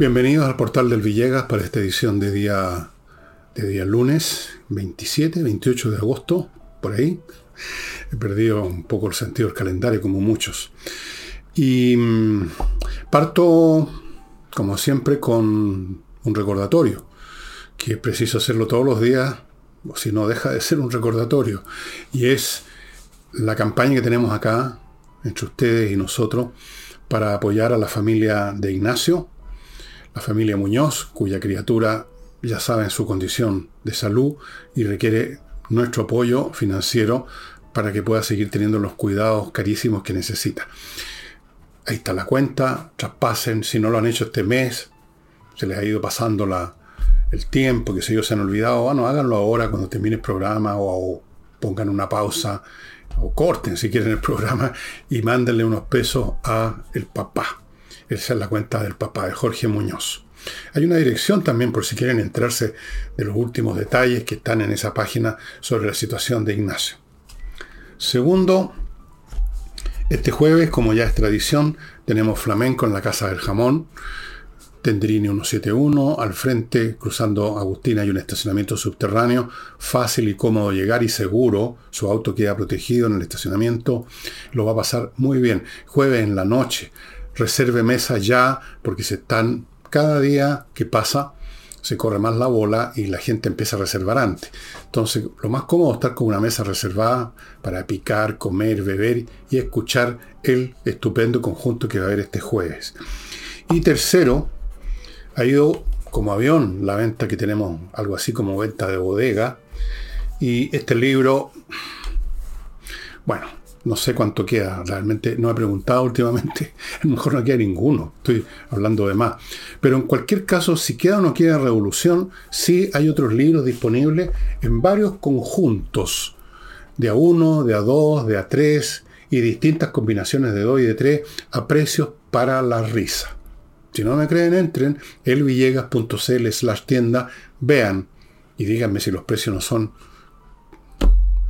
Bienvenidos al portal del Villegas para esta edición de día, de día lunes 27, 28 de agosto, por ahí. He perdido un poco el sentido del calendario, como muchos. Y mm, parto, como siempre, con un recordatorio, que es preciso hacerlo todos los días, o si no deja de ser un recordatorio. Y es la campaña que tenemos acá, entre ustedes y nosotros, para apoyar a la familia de Ignacio, la familia Muñoz, cuya criatura ya sabe su condición de salud y requiere nuestro apoyo financiero para que pueda seguir teniendo los cuidados carísimos que necesita. Ahí está la cuenta, traspasen, si no lo han hecho este mes, se les ha ido pasando la, el tiempo, que si ellos se han olvidado, bueno, háganlo ahora cuando termine el programa o, o pongan una pausa o corten si quieren el programa y mándenle unos pesos a el papá. Esa es la cuenta del papá de Jorge Muñoz. Hay una dirección también por si quieren enterarse de los últimos detalles que están en esa página sobre la situación de Ignacio. Segundo, este jueves, como ya es tradición, tenemos flamenco en la Casa del Jamón. Tendrini 171, al frente, cruzando Agustina, hay un estacionamiento subterráneo, fácil y cómodo llegar y seguro, su auto queda protegido en el estacionamiento, lo va a pasar muy bien. Jueves en la noche, reserve mesa ya, porque se están, cada día que pasa, se corre más la bola y la gente empieza a reservar antes. Entonces, lo más cómodo es estar con una mesa reservada para picar, comer, beber y escuchar el estupendo conjunto que va a haber este jueves. Y tercero, ha ido como avión la venta que tenemos, algo así como venta de bodega. Y este libro, bueno, no sé cuánto queda, realmente no he preguntado últimamente, a lo mejor no queda ninguno, estoy hablando de más. Pero en cualquier caso, si queda o no queda Revolución, sí hay otros libros disponibles en varios conjuntos, de A1, de A2, de A3 y distintas combinaciones de 2 y de 3 a precios para la risa. Si no me creen, entren elvillegas.cl slash tienda, vean y díganme si los precios no son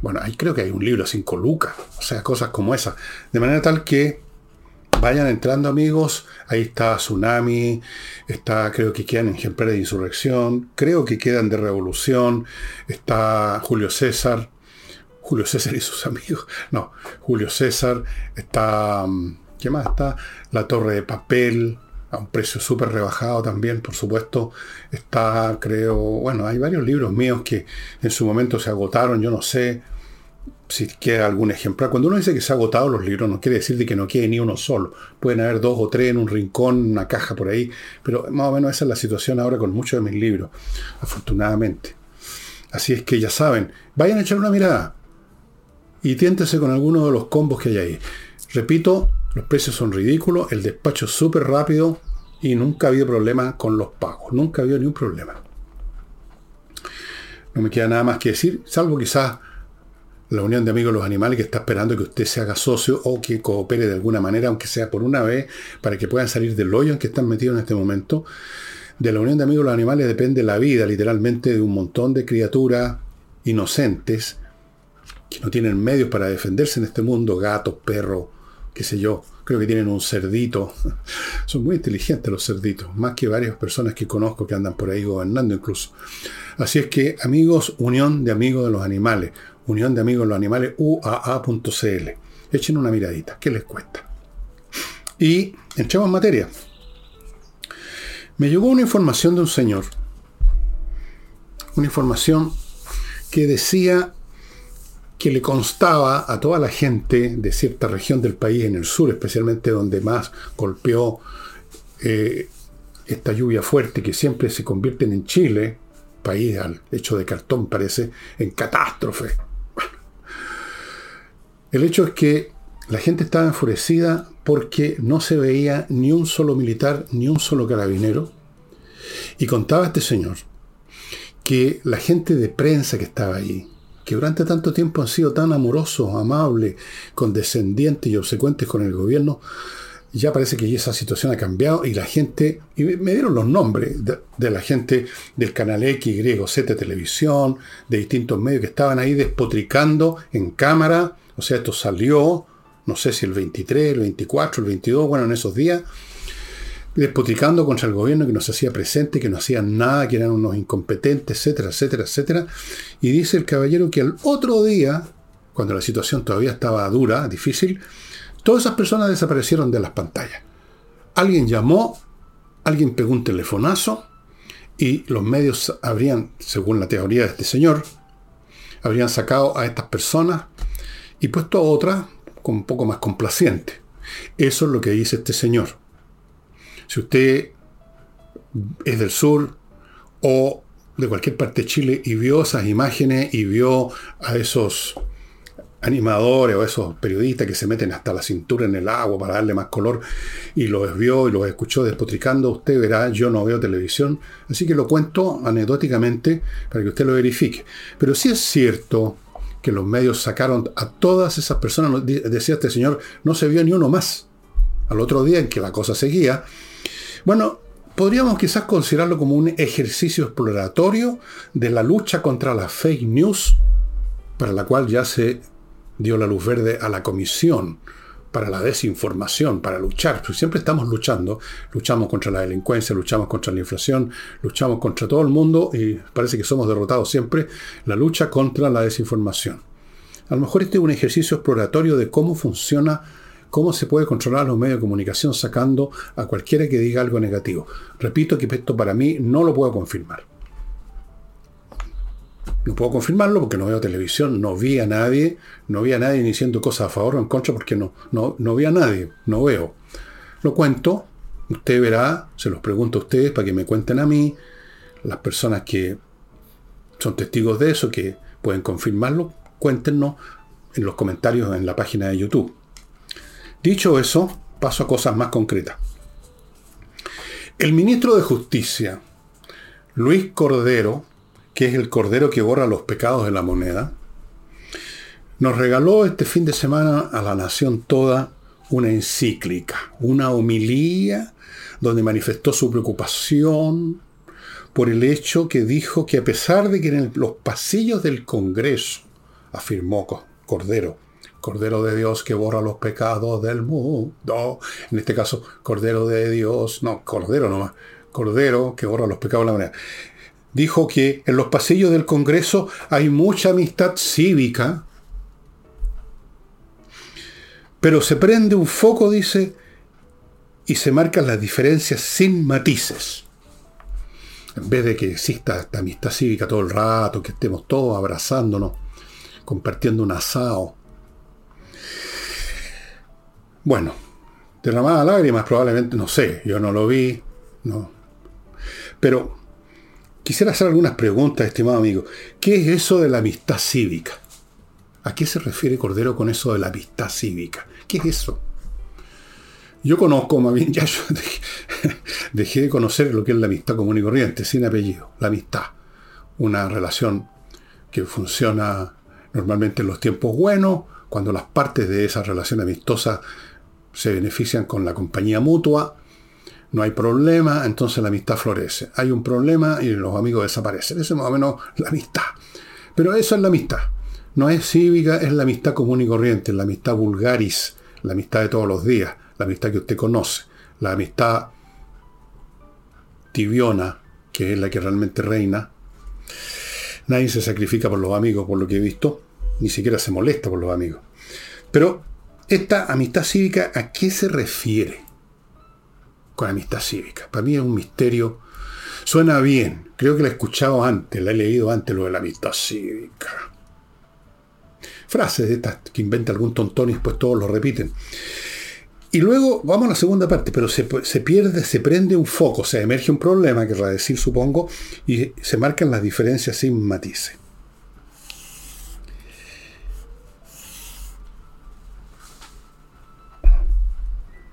bueno, ahí creo que hay un libro a 5 lucas, o sea, cosas como esas. De manera tal que vayan entrando amigos, ahí está Tsunami, está, creo que quedan ejemplares de insurrección, creo que quedan de revolución, está Julio César, Julio César y sus amigos, no, Julio César, está, mm, ¿qué más está? La Torre de Papel, a un precio súper rebajado también, por supuesto. Está, creo, bueno, hay varios libros míos que en su momento se agotaron, yo no sé si queda algún ejemplar. Cuando uno dice que se ha agotado los libros, no quiere decir de que no quede ni uno solo. Pueden haber dos o tres en un rincón, una caja por ahí, pero más o menos esa es la situación ahora con muchos de mis libros, afortunadamente. Así es que ya saben, vayan a echar una mirada y tiéntese con alguno de los combos que hay ahí. Repito, los precios son ridículos, el despacho es súper rápido y nunca ha habido problema con los pagos. Nunca ha habido ni un problema. No me queda nada más que decir, salvo quizás la Unión de Amigos de los Animales que está esperando que usted se haga socio o que coopere de alguna manera, aunque sea por una vez, para que puedan salir del hoyo en que están metidos en este momento. De la Unión de Amigos de los Animales depende la vida, literalmente, de un montón de criaturas inocentes que no tienen medios para defenderse en este mundo, gatos, perros, qué sé yo, creo que tienen un cerdito. Son muy inteligentes los cerditos, más que varias personas que conozco que andan por ahí gobernando incluso. Así es que, amigos, Unión de Amigos de los Animales, Unión de Amigos de los Animales, UAA.cl. Echen una miradita, ¿qué les cuesta? Y entremos en materia. Me llegó una información de un señor, una información que decía que le constaba a toda la gente de cierta región del país, en el sur especialmente, donde más golpeó eh, esta lluvia fuerte que siempre se convierte en Chile, país al hecho de cartón parece, en catástrofe. El hecho es que la gente estaba enfurecida porque no se veía ni un solo militar, ni un solo carabinero. Y contaba este señor que la gente de prensa que estaba ahí, que durante tanto tiempo han sido tan amorosos, amables, condescendientes y obsecuentes con el gobierno, ya parece que esa situación ha cambiado y la gente, y me dieron los nombres de, la gente del canal X, Y, Z Televisión, de distintos medios que estaban ahí despotricando en cámara, o sea, esto salió, no sé si el 23, el 24, el 22, bueno, en esos días, despotricando contra el gobierno que nos hacía presente, que no hacían nada, que eran unos incompetentes, etcétera, etcétera, etcétera. Y dice el caballero que al otro día, cuando la situación todavía estaba dura, difícil, todas esas personas desaparecieron de las pantallas. Alguien llamó, alguien pegó un telefonazo y los medios habrían, según la teoría de este señor, habrían sacado a estas personas y puesto a otras con un poco más complaciente. Eso es lo que dice este señor. Si usted es del sur o de cualquier parte de Chile y vio esas imágenes y vio a esos animadores o esos periodistas que se meten hasta la cintura en el agua para darle más color y los vio y los escuchó despotricando, usted verá, yo no veo televisión, así que lo cuento anecdóticamente para que usted lo verifique. Pero sí es cierto que los medios sacaron a todas esas personas, decía este señor, no se vio ni uno más. Al otro día en que la cosa seguía, bueno, podríamos quizás considerarlo como un ejercicio exploratorio de la lucha contra la fake news, para la cual ya se dio la luz verde a la comisión para la desinformación, para luchar. Pues siempre estamos luchando. Luchamos contra la delincuencia, luchamos contra la inflación, luchamos contra todo el mundo y parece que somos derrotados siempre. La lucha contra la desinformación. A lo mejor este es un ejercicio exploratorio de cómo funciona cómo se puede controlar los medios de comunicación sacando a cualquiera que diga algo negativo. Repito que esto para mí no lo puedo confirmar. No puedo confirmarlo porque no veo televisión, no vi a nadie, no vi a nadie diciendo cosas a favor o en contra porque no, no, no vi a nadie, no veo. Lo cuento, usted verá, se los pregunto a ustedes para que me cuenten a mí, las personas que son testigos de eso, que pueden confirmarlo, cuéntenos en los comentarios en la página de YouTube. Dicho eso, paso a cosas más concretas. El ministro de Justicia, Luis Cordero, que es el Cordero que borra los pecados de la moneda, nos regaló este fin de semana a la nación toda una encíclica, una homilía donde manifestó su preocupación por el hecho que dijo que a pesar de que en los pasillos del Congreso, afirmó Cordero, Cordero de Dios que borra los pecados del mundo. En este caso, Cordero de Dios, no, Cordero nomás, Cordero que borra los pecados de la manera. Dijo que en los pasillos del Congreso hay mucha amistad cívica, pero se prende un foco, dice, y se marcan las diferencias sin matices. En vez de que exista esta amistad cívica todo el rato, que estemos todos abrazándonos, compartiendo un asado, bueno, derramada lágrimas probablemente, no sé, yo no lo vi, no. Pero quisiera hacer algunas preguntas, estimado amigo. ¿Qué es eso de la amistad cívica? ¿A qué se refiere Cordero con eso de la amistad cívica? ¿Qué es eso? Yo conozco, más bien, ya yo dejé, de conocer lo que es la amistad común y corriente, sin apellido. La amistad. Una relación que funciona normalmente en los tiempos buenos, cuando las partes de esa relación amistosa se benefician con la compañía mutua, no hay problema, entonces la amistad florece. Hay un problema y los amigos desaparecen. Esa es más o menos la amistad. Pero eso es la amistad. No es cívica, es la amistad común y corriente, la amistad vulgaris, la amistad de todos los días, la amistad que usted conoce, la amistad tibiona, que es la que realmente reina. Nadie se sacrifica por los amigos, por lo que he visto, ni siquiera se molesta por los amigos. Pero esta amistad cívica, ¿a qué se refiere con amistad cívica? Para mí es un misterio. Suena bien. Creo que la he escuchado antes, la he leído antes lo de la amistad cívica. Frases de estas que inventa algún tontón y después todos lo repiten. Y luego vamos a la segunda parte, pero se, pierde, se prende un foco, se emerge un problema, querrá decir, supongo, y se marcan las diferencias sin matices.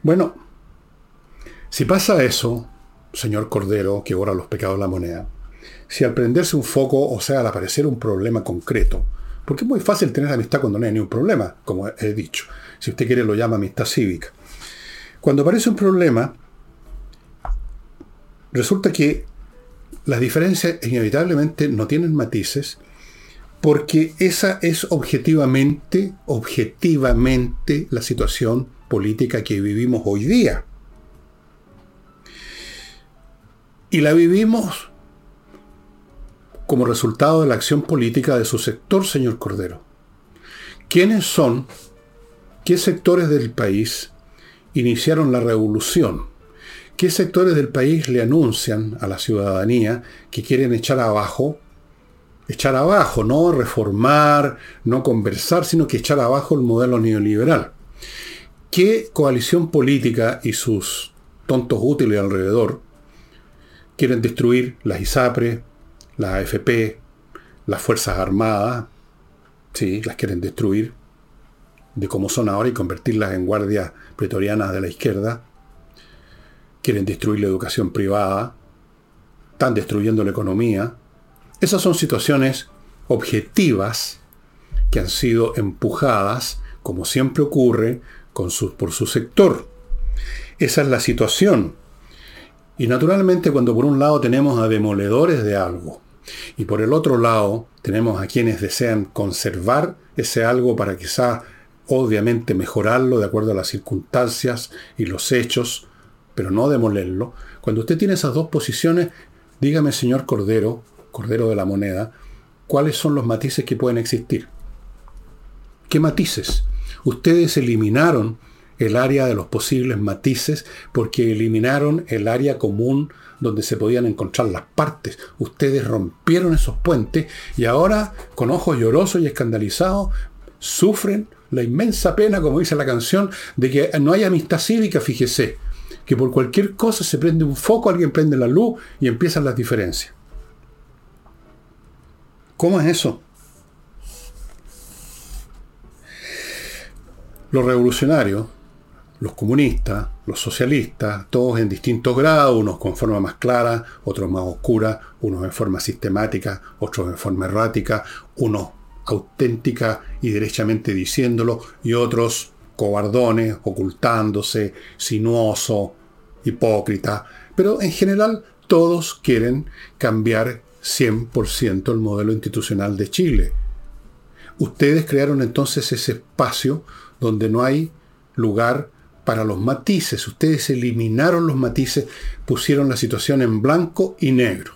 Bueno, si pasa eso, señor Cordero, que borra los pecados de la moneda, si al prenderse un foco, o sea, al aparecer un problema concreto, porque es muy fácil tener amistad cuando no hay ni un problema, como he dicho. Si usted quiere lo llama amistad cívica. Cuando aparece un problema, resulta que las diferencias inevitablemente no tienen matices, porque esa es objetivamente, objetivamente la situación política que vivimos hoy día. Y la vivimos como resultado de la acción política de su sector, señor Cordero. ¿Quiénes son, qué sectores del país iniciaron la revolución? ¿Qué sectores del país le anuncian a la ciudadanía que quieren echar abajo, echar abajo, no reformar, no conversar, sino que echar abajo el modelo neoliberal? ¿Qué coalición política y sus tontos útiles alrededor quieren destruir las ISAPRE, las AFP, las Fuerzas Armadas, sí, las quieren destruir de cómo son ahora y convertirlas en guardias pretorianas de la izquierda. Quieren destruir la educación privada, están destruyendo la economía. Esas son situaciones objetivas que han sido empujadas, como siempre ocurre, por su sector. Esa es la situación. Y naturalmente cuando por un lado tenemos a demoledores de algo, y por el otro lado, tenemos a quienes desean conservar ese algo para quizá, obviamente, mejorarlo de acuerdo a las circunstancias y los hechos, pero no demolerlo. Cuando usted tiene esas dos posiciones, dígame, señor Cordero, Cordero de la Moneda, cuáles son los matices que pueden existir. ¿Qué matices? Ustedes eliminaron el área de los posibles matices porque eliminaron el área común donde se podían encontrar las partes. Ustedes rompieron esos puentes y ahora, con ojos llorosos y escandalizados, sufren la inmensa pena, como dice la canción, de que no hay amistad cívica, fíjese, que por cualquier cosa se prende un foco, alguien prende la luz y empiezan las diferencias. ¿Cómo es eso? Los revolucionarios los comunistas, los socialistas, todos en distintos grados, unos con forma más clara, otros más oscura, unos en forma sistemática, otros en forma errática, unos auténtica y derechamente diciéndolo, y otros cobardones, ocultándose, sinuoso, hipócrita. Pero en general todos quieren cambiar 100% el modelo institucional de Chile. Ustedes crearon entonces ese espacio donde no hay lugar para los matices. Ustedes eliminaron los matices, pusieron la situación en blanco y negro.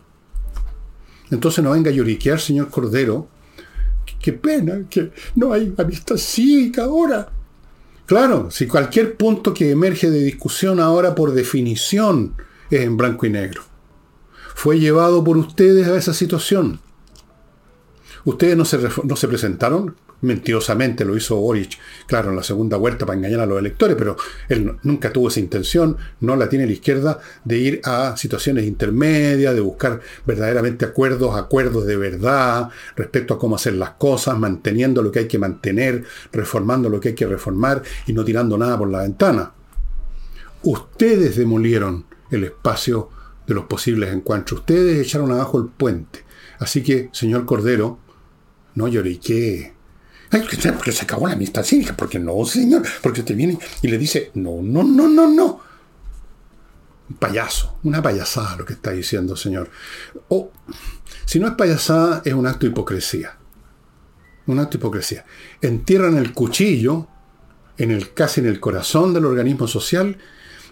Entonces no venga a lloriquear, señor Cordero. Qué pena que no hay amistad cívica ahora. Claro, si cualquier punto que emerge de discusión ahora por definición es en blanco y negro. Fue llevado por ustedes a esa situación. Ustedes no se, no se presentaron mentirosamente lo hizo Boric, claro, en la segunda vuelta para engañar a los electores, pero él nunca tuvo esa intención, no la tiene la izquierda, de ir a situaciones intermedias, de buscar verdaderamente acuerdos, acuerdos de verdad respecto a cómo hacer las cosas, manteniendo lo que hay que mantener, reformando lo que hay que reformar y no tirando nada por la ventana. Ustedes demolieron el espacio los posibles encuentros, ustedes echaron abajo el puente. Así que, señor Cordero, no lloriqué porque se acabó la amistad cívica, porque no, señor, porque usted viene y le dice, no, no, no, no, no. Un payaso, una payasada lo que está diciendo, señor. O, si no es payasada, es un acto de hipocresía. Un acto de hipocresía. Entierran el cuchillo en el, casi en el corazón del organismo social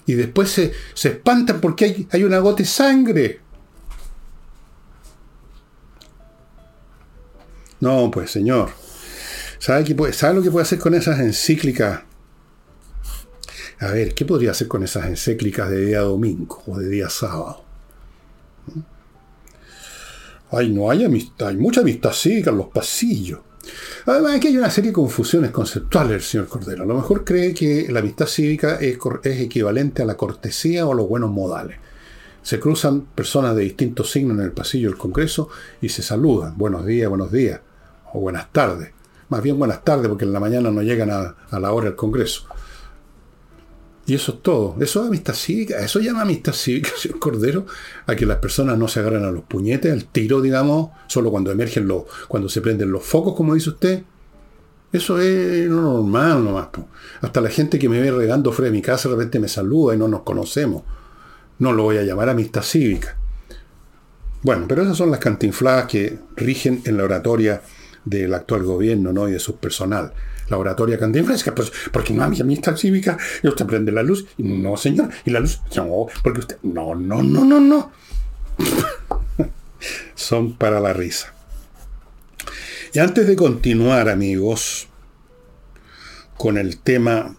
y después se, se espantan porque hay, hay una gota de sangre. No, pues señor. ¿Sabe, lo que puede hacer con esas encíclicas? A ver, ¿qué podría hacer con esas encíclicas de día domingo o de día sábado? Ay, no hay amistad, hay mucha amistad cívica en los pasillos. Además, aquí hay una serie de confusiones conceptuales, señor Cordero. A lo mejor cree que la amistad cívica es, es equivalente a la cortesía o a los buenos modales. Se cruzan personas de distintos signos en el pasillo del Congreso y se saludan. Buenos días, buenos días. O buenas tardes. Más bien buenas tardes, porque en la mañana no llegan a, la hora del Congreso. Y eso es todo. Eso es amistad cívica. Eso llama amistad cívica, señor Cordero, a que las personas no se agarren a los puñetes, al tiro, digamos, solo cuando emergen los, cuando se prenden los focos, como dice usted. Eso es normal nomás. Hasta la gente que me ve regando fuera de mi casa de repente me saluda y no nos conocemos. No lo voy a llamar amistad cívica. Bueno, pero esas son las cantinfladas que rigen en la oratoria del actual gobierno ¿no? y de su personal. La oratoria cantinfresca, pues, porque no hay amistad cívica, y usted prende la luz, no, señor, y la luz, no, porque usted, no, no, no, no, no. Son para la risa. Y antes de continuar, amigos, con el tema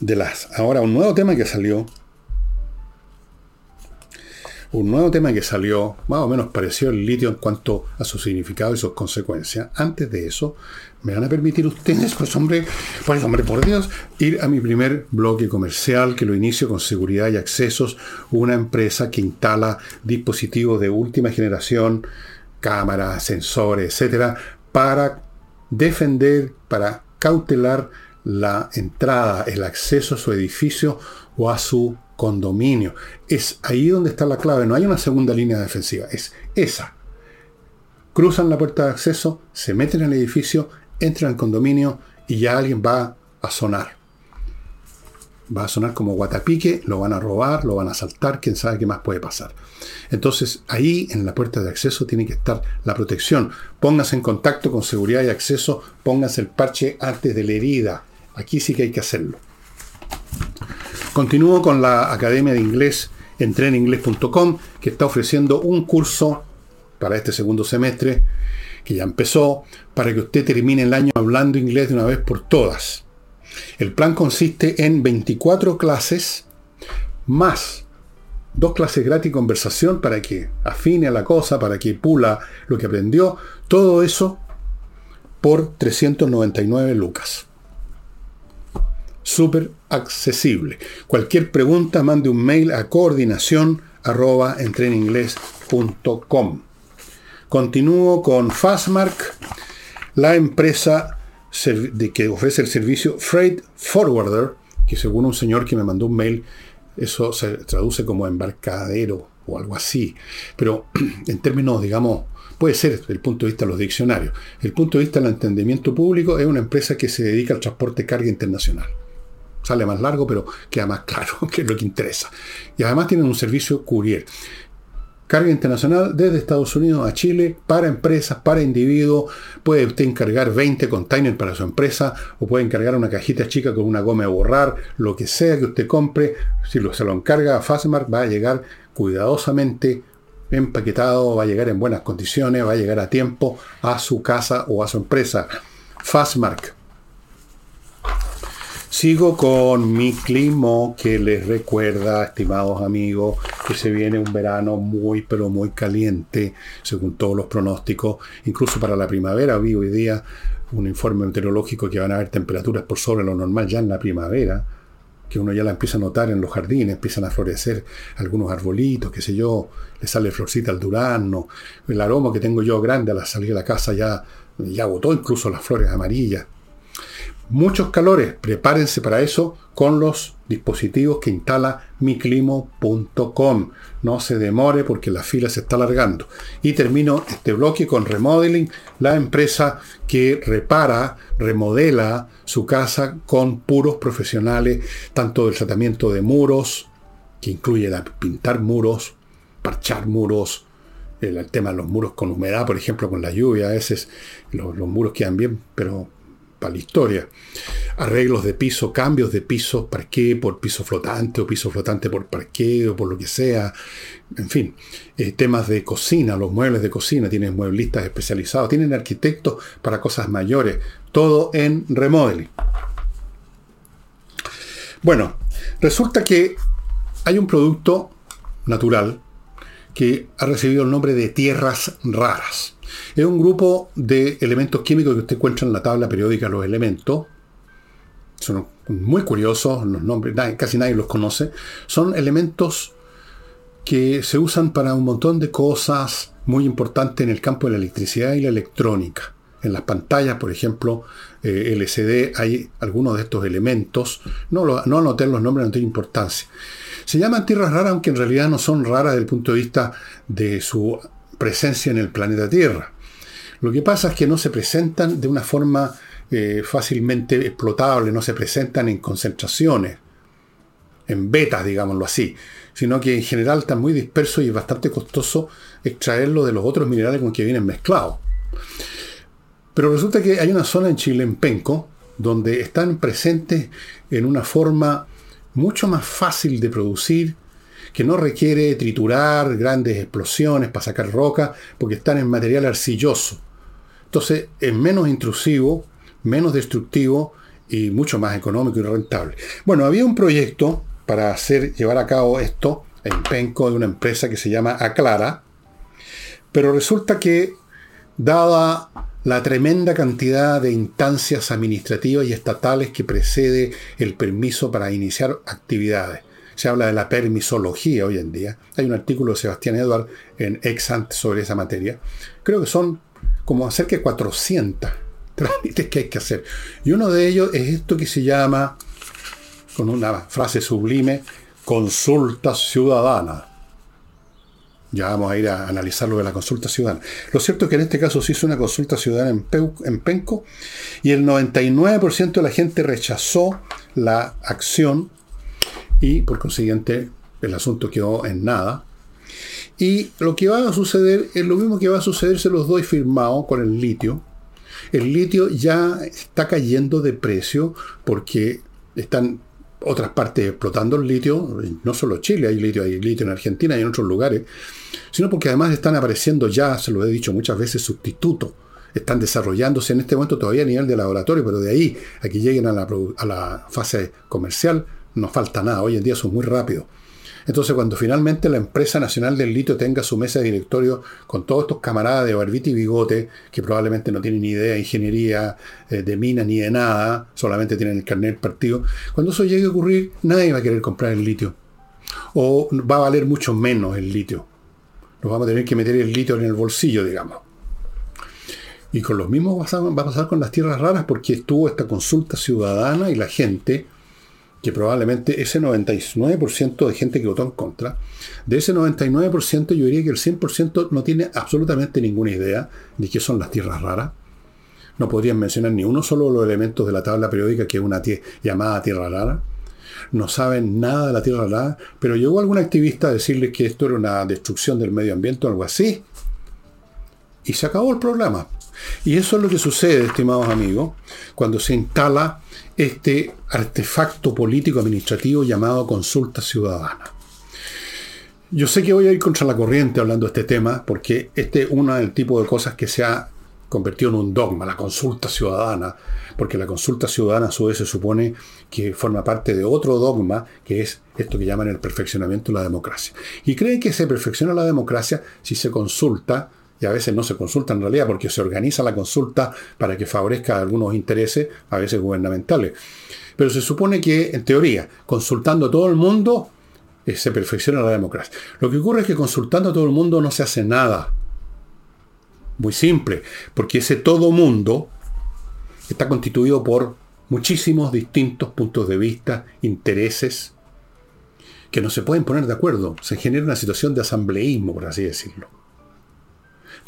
de las... Ahora, un nuevo tema que salió. Un nuevo tema que salió, más o menos pareció el litio en cuanto a su significado y sus consecuencias. Antes de eso, me van a permitir ustedes, pues hombre, pues hombre, por Dios, ir a mi primer bloque comercial que lo inicio con seguridad y accesos, una empresa que instala dispositivos de última generación, cámaras, sensores, etcétera, para defender, para cautelar la entrada, el acceso a su edificio o a su condominio. Es ahí donde está la clave. No hay una segunda línea defensiva. Es esa. Cruzan la puerta de acceso, se meten en el edificio, entran al condominio y ya alguien va a sonar. Va a sonar como guatapique, lo van a robar, lo van a asaltar, quién sabe qué más puede pasar. Entonces, ahí en la puerta de acceso tiene que estar la protección. Póngase en contacto con seguridad y acceso, póngase el parche antes de la herida. Aquí sí que hay que hacerlo. Continúo con la Academia de Inglés entreninglés.com, que está ofreciendo un curso para este segundo semestre, que ya empezó, para que usted termine el año hablando inglés de una vez por todas. El plan consiste en 24 clases más dos clases gratis conversación para que afine a la cosa, para que pula lo que aprendió. Todo eso por 399 lucas. Súper accesible. Cualquier pregunta, mande un mail a coordinación arroba Continúo con Fastmark, la empresa de que ofrece el servicio Freight Forwarder, que según un señor que me mandó un mail, eso se traduce como embarcadero o algo así. Pero en términos, digamos, puede ser desde el punto de vista de los diccionarios. El punto de vista del entendimiento público es una empresa que se dedica al transporte de carga internacional. Sale más largo, pero queda más claro, que es lo que interesa. Y además tienen un servicio courier carga internacional desde Estados Unidos a Chile para empresas, para individuos. Puede usted encargar 20 containers para su empresa o puede encargar una cajita chica con una goma de borrar, lo que sea que usted compre. Si lo, se lo encarga a Fastmark va a llegar cuidadosamente empaquetado, va a llegar en buenas condiciones, va a llegar a tiempo a su casa o a su empresa. Fastmark Sigo con mi clima que les recuerda, estimados amigos, que se viene un verano muy, pero muy caliente, según todos los pronósticos. Incluso para la primavera vi hoy día un informe meteorológico que van a haber temperaturas por sobre lo normal ya en la primavera, que uno ya la empieza a notar en los jardines, empiezan a florecer algunos arbolitos, qué sé yo, le sale florcita al durazno, el aroma que tengo yo grande al salir de la casa ya, ya botó incluso las flores amarillas muchos calores. Prepárense para eso con los dispositivos que instala miclimo.com. No se demore porque la fila se está alargando. Y termino este bloque con Remodeling, la empresa que repara, remodela su casa con puros profesionales, tanto del tratamiento de muros, que incluye pintar muros, parchar muros, el, tema de los muros con humedad, por ejemplo, con la lluvia, a veces los, los muros quedan bien, pero para la historia. Arreglos de piso, cambios de piso, parqué por piso flotante o piso flotante por parqué o por lo que sea. En fin, eh, temas de cocina, los muebles de cocina, tienen mueblistas especializados, tienen arquitectos para cosas mayores, todo en remodeling. Bueno, resulta que hay un producto natural que ha recibido el nombre de tierras raras. Es un grupo de elementos químicos que usted encuentra en la tabla periódica los elementos. Son muy curiosos, los nombres, casi nadie los conoce. Son elementos que se usan para un montón de cosas muy importantes en el campo de la electricidad y la electrónica. En las pantallas, por ejemplo, eh, LCD, hay algunos de estos elementos. No, lo, no anoté los nombres, no tiene importancia. Se llaman tierras raras, aunque en realidad no son raras desde el punto de vista de su presencia en el planeta Tierra. Lo que pasa es que no se presentan de una forma eh, fácilmente explotable, no se presentan en concentraciones, en betas, digámoslo así, sino que en general están muy dispersos y es bastante costoso extraerlo de los otros minerales con que vienen mezclados. Pero resulta que hay una zona en Chile, en Penco, donde están presentes en una forma mucho más fácil de producir que no requiere triturar grandes explosiones para sacar roca, porque están en material arcilloso. Entonces es menos intrusivo, menos destructivo y mucho más económico y rentable. Bueno, había un proyecto para hacer, llevar a cabo esto en Penco de una empresa que se llama Aclara, pero resulta que, dada la tremenda cantidad de instancias administrativas y estatales que precede el permiso para iniciar actividades, se habla de la permisología hoy en día. Hay un artículo de Sebastián Edward en Exant sobre esa materia. Creo que son como cerca de 400 trámites que hay que hacer. Y uno de ellos es esto que se llama, con una frase sublime, consulta ciudadana. Ya vamos a ir a analizar lo de la consulta ciudadana. Lo cierto es que en este caso se hizo una consulta ciudadana en, en Penco y el 99% de la gente rechazó la acción y por consiguiente el asunto quedó en nada. Y lo que va a suceder es lo mismo que va a sucederse los doy firmados con el litio. El litio ya está cayendo de precio porque están otras partes explotando el litio, no solo Chile, hay litio, hay litio en Argentina y en otros lugares, sino porque además están apareciendo ya, se lo he dicho muchas veces, sustitutos. Están desarrollándose en este momento todavía a nivel de laboratorio, pero de ahí a que lleguen a la, a la fase comercial no falta nada. Hoy en día son muy rápidos. Entonces, cuando finalmente la empresa nacional del litio tenga su mesa de directorio con todos estos camaradas de barbita y bigote, que probablemente no tienen ni idea de ingeniería, eh, de mina ni de nada, solamente tienen el carnet partido, cuando eso llegue a ocurrir, nadie va a querer comprar el litio. O va a valer mucho menos el litio. Nos vamos a tener que meter el litio en el bolsillo, digamos. Y con los mismos va a pasar con las tierras raras porque estuvo esta consulta ciudadana y la gente que probablemente ese 99% de gente que votó en contra, de ese 99% yo diría que el 100% no tiene absolutamente ninguna idea de qué son las tierras raras. No podrían mencionar ni uno solo de los elementos de la tabla periódica que es una llamada tierra rara. No saben nada de la tierra rara, pero llegó algún activista a decirles que esto era una destrucción del medio ambiente o algo así. Y se acabó el programa. Y eso es lo que sucede, estimados amigos, cuando se instala este artefacto político administrativo llamado consulta ciudadana. Yo sé que voy a ir contra la corriente hablando de este tema, porque este es uno del tipo de cosas que se ha convertido en un dogma, la consulta ciudadana, porque la consulta ciudadana a su vez se supone que forma parte de otro dogma, que es esto que llaman el perfeccionamiento de la democracia. Y creen que se perfecciona la democracia si se consulta y a veces no se consulta en realidad porque se organiza la consulta para que favorezca algunos intereses, a veces gubernamentales. Pero se supone que, en teoría, consultando a todo el mundo, eh, se perfecciona la democracia. Lo que ocurre es que consultando a todo el mundo no se hace nada. Muy simple, porque ese todo mundo está constituido por muchísimos distintos puntos de vista, intereses, que no se pueden poner de acuerdo. Se genera una situación de asambleísmo, por así decirlo.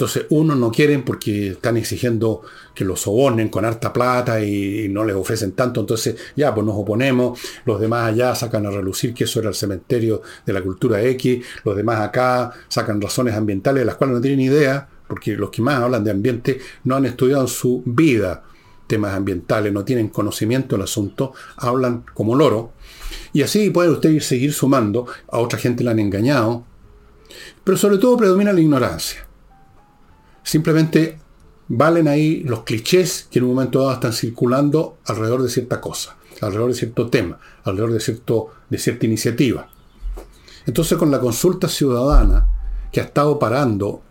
Entonces, unos no quieren porque están exigiendo que los sobornen con harta plata y, no les ofrecen tanto. Entonces, ya, pues nos oponemos. Los demás allá sacan a relucir que eso era el cementerio de la cultura X. Los demás acá sacan razones ambientales de las cuales no tienen idea, porque los que más hablan de ambiente no han estudiado en su vida temas ambientales, no tienen conocimiento del asunto, hablan como loro. Y así puede usted seguir sumando, a otra gente la han engañado, pero sobre todo predomina la ignorancia. Simplemente valen ahí los clichés que en un momento dado están circulando alrededor de cierta cosa, alrededor de cierto tema, alrededor de, cierto, de cierta iniciativa. Entonces con la consulta ciudadana, que ha estado parando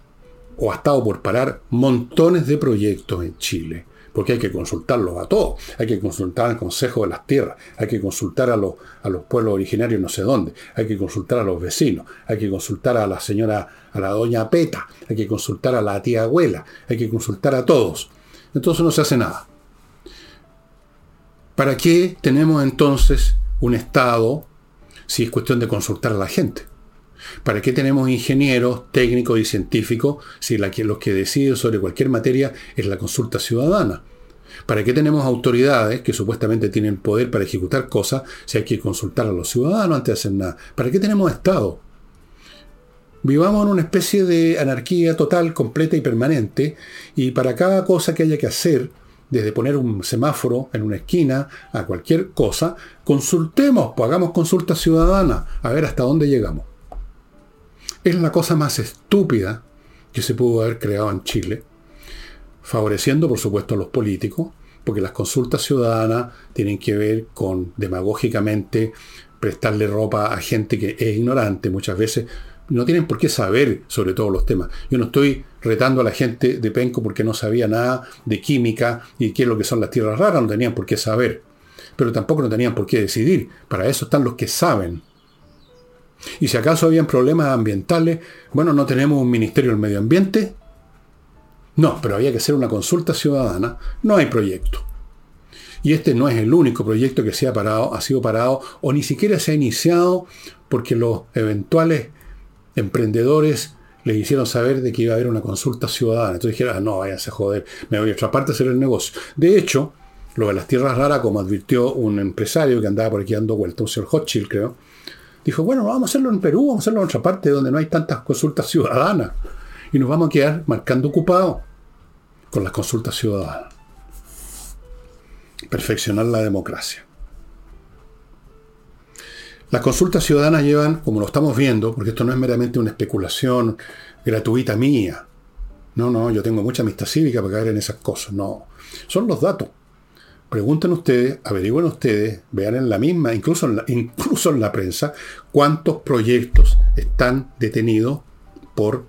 o ha estado por parar montones de proyectos en Chile, porque hay que consultarlos a todos. Hay que consultar al Consejo de las Tierras, hay que consultar a los, a los pueblos originarios no sé dónde, hay que consultar a los vecinos, hay que consultar a la señora, a la doña Peta, hay que consultar a la tía abuela, hay que consultar a todos. Entonces no se hace nada. ¿Para qué tenemos entonces un Estado si es cuestión de consultar a la gente? ¿Para qué tenemos ingenieros, técnicos y científicos si la los que deciden sobre cualquier materia es la consulta ciudadana? ¿Para qué tenemos autoridades que supuestamente tienen poder para ejecutar cosas si hay que consultar a los ciudadanos antes de hacer nada? ¿Para qué tenemos Estado? Vivamos en una especie de anarquía total, completa y permanente, y para cada cosa que haya que hacer, desde poner un semáforo en una esquina a cualquier cosa, consultemos, pues hagamos consulta ciudadana, a ver hasta dónde llegamos. Es la cosa más estúpida que se pudo haber creado en Chile, favoreciendo por supuesto a los políticos, porque las consultas ciudadanas tienen que ver con demagógicamente prestarle ropa a gente que es ignorante muchas veces. No tienen por qué saber sobre todos los temas. Yo no estoy retando a la gente de Penco porque no sabía nada de química y qué es lo que son las tierras raras, no tenían por qué saber. Pero tampoco no tenían por qué decidir. Para eso están los que saben. Y si acaso habían problemas ambientales, bueno, no tenemos un Ministerio del Medio Ambiente. No, pero había que hacer una consulta ciudadana. No hay proyecto. Y este no es el único proyecto que se ha parado, ha sido parado o ni siquiera se ha iniciado porque los eventuales emprendedores les hicieron saber de que iba a haber una consulta ciudadana. Entonces dijeron, ah, no, váyanse a joder, me voy a otra parte a hacer el negocio. De hecho, lo de las tierras raras, como advirtió un empresario que andaba por aquí dando vueltas, un señor Hotchill, creo, dijo, bueno, vamos a hacerlo en Perú, vamos a hacerlo en otra parte donde no hay tantas consultas ciudadanas. Y nos vamos a quedar marcando ocupados con las consultas ciudadanas. Perfeccionar la democracia. Las consultas ciudadanas llevan, como lo estamos viendo, porque esto no es meramente una especulación gratuita mía. No, no, yo tengo mucha amistad cívica para caer en esas cosas. No, son los datos. Pregunten ustedes, averigüen ustedes, vean en la misma, incluso en la, incluso en la prensa, cuántos proyectos están detenidos por,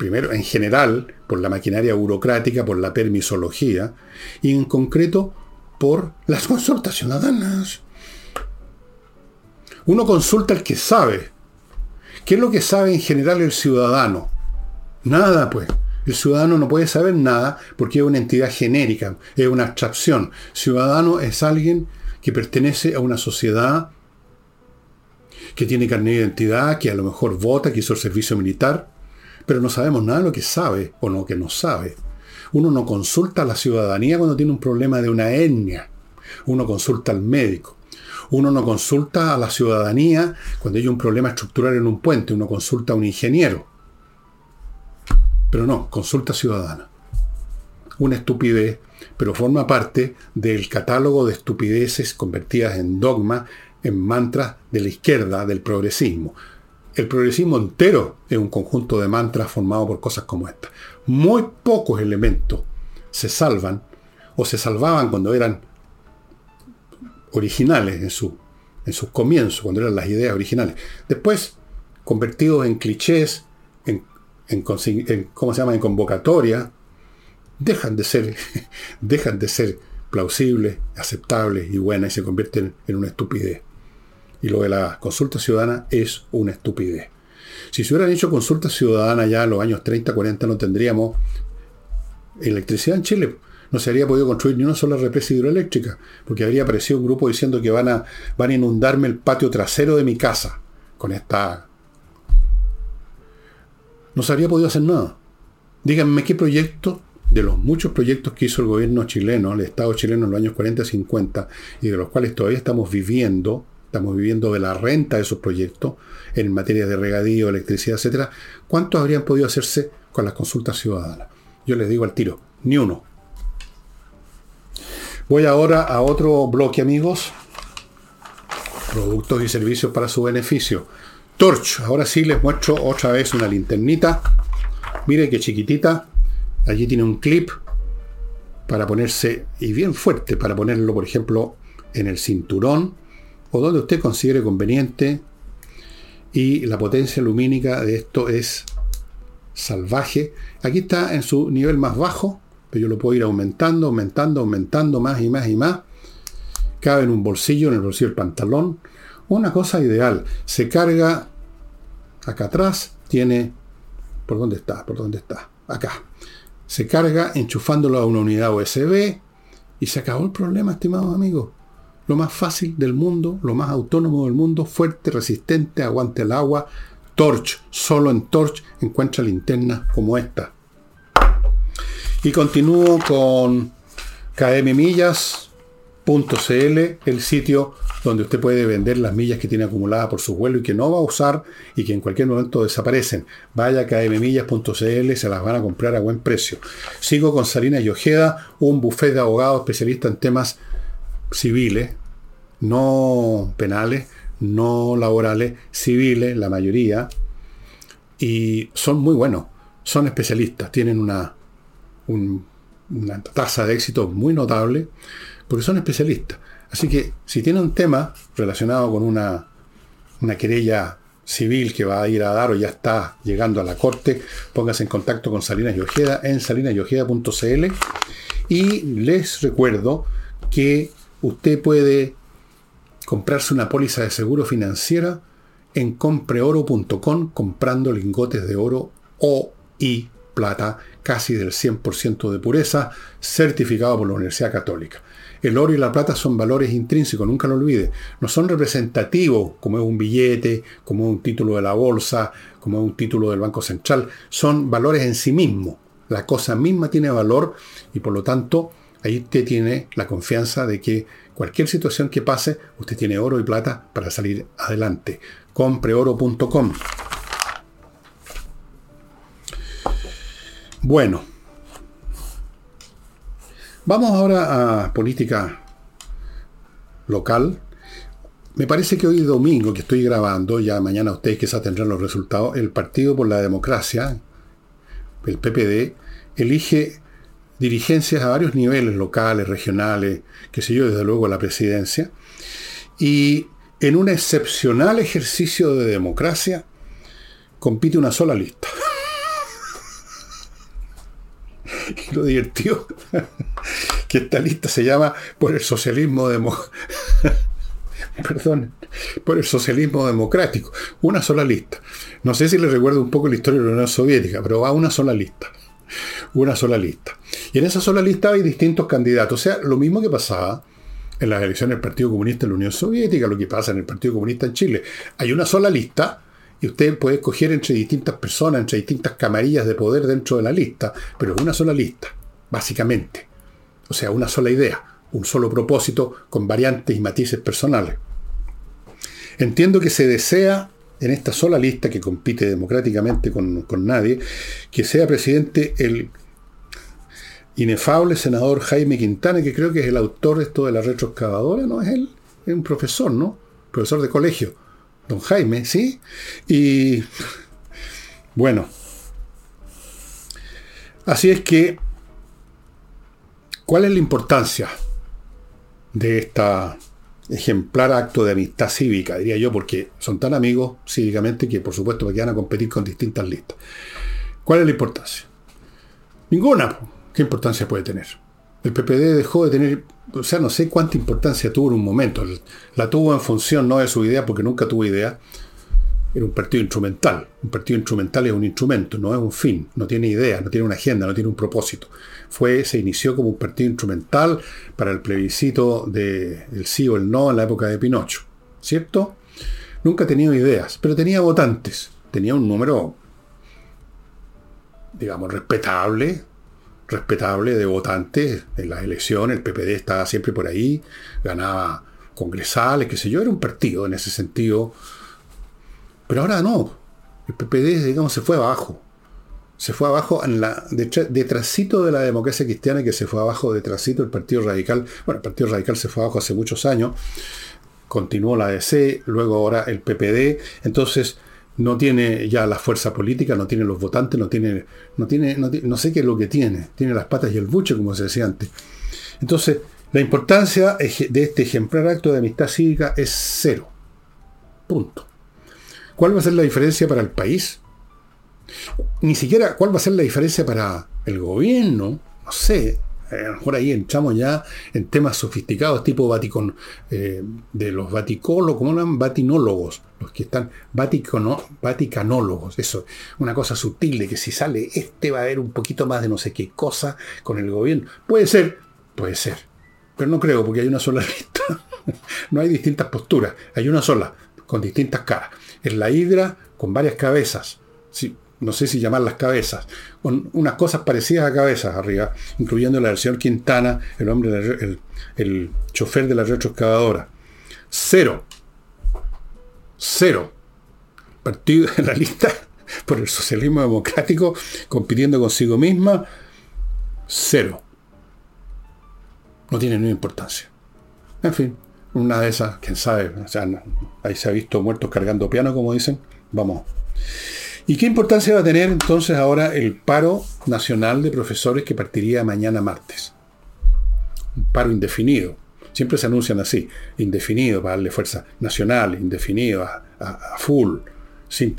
primero, en general, por la maquinaria burocrática, por la permisología, y en concreto por las consultas ciudadanas. Uno consulta al que sabe. ¿Qué es lo que sabe en general el ciudadano? Nada, pues. El ciudadano no puede saber nada porque es una entidad genérica, es una abstracción. Ciudadano es alguien que pertenece a una sociedad que tiene carnet de identidad, que a lo mejor vota, que hizo el servicio militar, pero no sabemos nada de lo que sabe o lo que no sabe. Uno no consulta a la ciudadanía cuando tiene un problema de una etnia. Uno consulta al médico. Uno no consulta a la ciudadanía cuando hay un problema estructural en un puente. Uno consulta a un ingeniero. Pero no, consulta ciudadana. Una estupidez, pero forma parte del catálogo de estupideces convertidas en dogma, en mantras de la izquierda, del progresismo. El progresismo entero es un conjunto de mantras formado por cosas como esta. Muy pocos elementos se salvan o se salvaban cuando eran originales en, su, en sus comienzos, cuando eran las ideas originales. Después, convertidos en clichés, en, ¿cómo se llama? en convocatoria, dejan de ser, dejan de ser plausibles, aceptables y buenas y se convierten en una estupidez. Y lo de la consulta ciudadana es una estupidez. Si se hubieran hecho consultas ciudadanas ya en los años 30, 40, no tendríamos electricidad en Chile. No se habría podido construir ni una sola represa hidroeléctrica, porque habría aparecido un grupo diciendo que van a, van a inundarme el patio trasero de mi casa con esta no se habría podido hacer nada. Díganme qué proyecto, de los muchos proyectos que hizo el gobierno chileno, el Estado chileno en los años 40 y 50, y de los cuales todavía estamos viviendo, estamos viviendo de la renta de esos proyectos, en materia de regadío, electricidad, etcétera, ¿cuántos habrían podido hacerse con las consultas ciudadanas? Yo les digo al tiro, ni uno. Voy ahora a otro bloque, amigos. Productos y servicios para su beneficio. Torch. Ahora sí les muestro otra vez una linternita. Mire qué chiquitita. Allí tiene un clip para ponerse, y bien fuerte, para ponerlo, por ejemplo, en el cinturón o donde usted considere conveniente. Y la potencia lumínica de esto es salvaje. Aquí está en su nivel más bajo, pero yo lo puedo ir aumentando, aumentando, aumentando más y más y más. Cabe en un bolsillo, en el bolsillo del pantalón. Una cosa ideal. Se carga acá atrás. Tiene... ¿Por dónde está? ¿Por dónde está? Acá. Se carga enchufándolo a una unidad USB. Y se acabó el problema, estimados amigos. Lo más fácil del mundo, lo más autónomo del mundo, fuerte, resistente, aguante el agua. Torch. Solo en Torch encuentra linternas como esta. Y continúo con kmmillas.cl, el sitio donde usted puede vender las millas que tiene acumuladas por su vuelo y que no va a usar y que en cualquier momento desaparecen. Vaya a kmmillas.cl, se las van a comprar a buen precio. Sigo con Salina y Ojeda, un buffet de abogados especialistas en temas civiles, no penales, no laborales, civiles, la mayoría. y son muy buenos, son especialistas, tienen una, una tasa de éxito muy notable porque son especialistas. Así que si tiene un tema relacionado con una, una querella civil que va a ir a dar o ya está llegando a la corte, póngase en contacto con Salinas y en salinasyojeda.cl y les recuerdo que usted puede comprarse una póliza de seguro financiera en compreoro.com comprando lingotes de oro o y plata casi del 100% de pureza, certificado por la Universidad Católica. El oro y la plata son valores intrínsecos, nunca lo olvide. No son representativos como es un billete, como es un título de la bolsa, como es un título del Banco Central. Son valores en sí mismos. La cosa misma tiene valor y por lo tanto ahí usted tiene la confianza de que cualquier situación que pase, usted tiene oro y plata para salir adelante. Compreoro.com. Bueno, vamos ahora a política local. Me parece que hoy domingo, que estoy grabando, ya mañana ustedes quizás tendrán los resultados, el Partido por la Democracia, el PPD, elige dirigencias a varios niveles, locales, regionales, que sé yo, desde luego la presidencia, y en un excepcional ejercicio de democracia compite una sola lista. lo divertido que esta lista se llama por el socialismo Perdón, por el socialismo democrático. Una sola lista. No sé si les recuerdo un poco la historia de la Unión Soviética, pero va una sola lista. Una sola lista. Y en esa sola lista hay distintos candidatos. O sea, lo mismo que pasaba en las elecciones del Partido Comunista en la Unión Soviética, lo que pasa en el Partido Comunista en Chile. Hay una sola lista y usted puede escoger entre distintas personas, entre distintas camarillas de poder dentro de la lista, pero una sola lista, básicamente. O sea, una sola idea, un solo propósito con variantes y matices personales. Entiendo que se desea en esta sola lista que compite democráticamente con, nadie, que sea presidente el inefable senador Jaime Quintana, que creo que es el autor de esto de la retroexcavadora, ¿no? Es él, es un profesor, ¿no? Profesor de colegio don Jaime, ¿sí? Y bueno, así es que, ¿cuál es la importancia de esta ejemplar acto de amistad cívica, diría yo, porque son tan amigos cívicamente que por supuesto que van a competir con distintas listas. ¿Cuál es la importancia? Ninguna. ¿Qué importancia puede tener? El PPD dejó de tener o sea, no sé cuánta importancia tuvo en un momento. La tuvo en función no de su idea, porque nunca tuvo idea. Era un partido instrumental. Un partido instrumental es un instrumento, no es un fin. No tiene idea, no tiene una agenda, no tiene un propósito. Fue, se inició como un partido instrumental para el plebiscito del sí o el no en la época de Pinocho. ¿Cierto? Nunca ha tenido ideas, pero tenía votantes. Tenía un número, digamos, respetable, respetable de votantes en las elecciones, el PPD estaba siempre por ahí, ganaba congresales, qué sé yo, era un partido en ese sentido. Pero ahora no, el PPD, digamos, se fue abajo. Se fue abajo en la, detrásito de la democracia cristiana, que se fue abajo detrásito del Partido Radical. Bueno, el Partido Radical se fue abajo hace muchos años. Continuó la DC, luego ahora el PPD. Entonces, no tiene ya la fuerza política, no tiene los votantes, no tiene, no tiene, no, sé qué es lo que tiene, tiene las patas y el buche, como se decía antes. Entonces, la importancia de este ejemplar acto de amistad cívica es cero. Punto. ¿Cuál va a ser la diferencia para el país? Ni siquiera cuál va a ser la diferencia para el gobierno, no sé, a lo mejor ahí entramos ya en temas sofisticados, tipo Vaticon, eh, de los vaticólogos, ¿cómo llaman? Vatinólogos, los que están vaticanólogos, eso, una cosa sutil de que si sale este va a haber un poquito más de no sé qué cosa con el gobierno. Puede ser, puede ser, pero no creo porque hay una sola lista. no hay distintas posturas, hay una sola, con distintas caras. Es la hidra con varias cabezas. Sí, no sé si llamar las cabezas, con unas cosas parecidas a cabezas arriba, incluyendo la del señor Quintana, el hombre, el, el chofer de la retroexcavadora. Cero. Cero. Partido en la lista por el socialismo democrático, compitiendo consigo misma. Cero. No tiene ninguna importancia. En fin, una de esas, quién sabe, ahí se ha visto muertos cargando piano, como dicen. Vamos. ¿Y qué importancia va a tener entonces ahora el paro nacional de profesores que partiría mañana martes? Un paro indefinido. Siempre se anuncian así, indefinido para darle fuerza nacional, indefinido a, full, sin.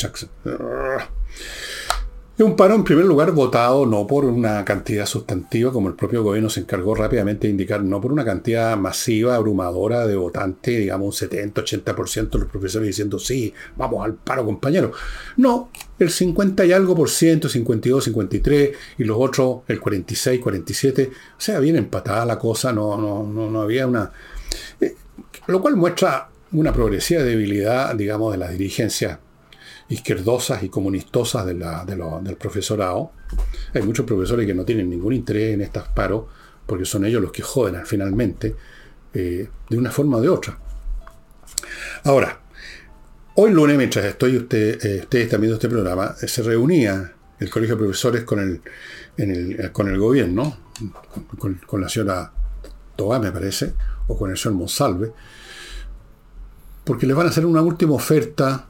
Es un paro, en primer lugar, votado no por una cantidad sustantiva, como el propio gobierno se encargó rápidamente de indicar, no por una cantidad masiva, abrumadora de votantes, digamos un 70-80% de los profesores diciendo, sí, vamos al paro, compañero. No, el 50 y algo por ciento, 52, 53, y los otros el 46, 47. O sea, bien empatada la cosa, no, no, no, no había una... Eh, lo cual muestra una progresiva debilidad, digamos, de la dirigencia izquierdosas y comunistosas de del profesorado. Hay muchos profesores que no tienen ningún interés en estos paros porque son ellos los que joden finalmente eh, de una forma o de otra. Ahora, hoy lunes, mientras estoy usted, eh, ustedes están viendo este programa, eh, se reunía el Colegio de Profesores con el, con el gobierno, con, la señora Tobá, me parece, o con el señor Monsalve, porque les van a hacer una última oferta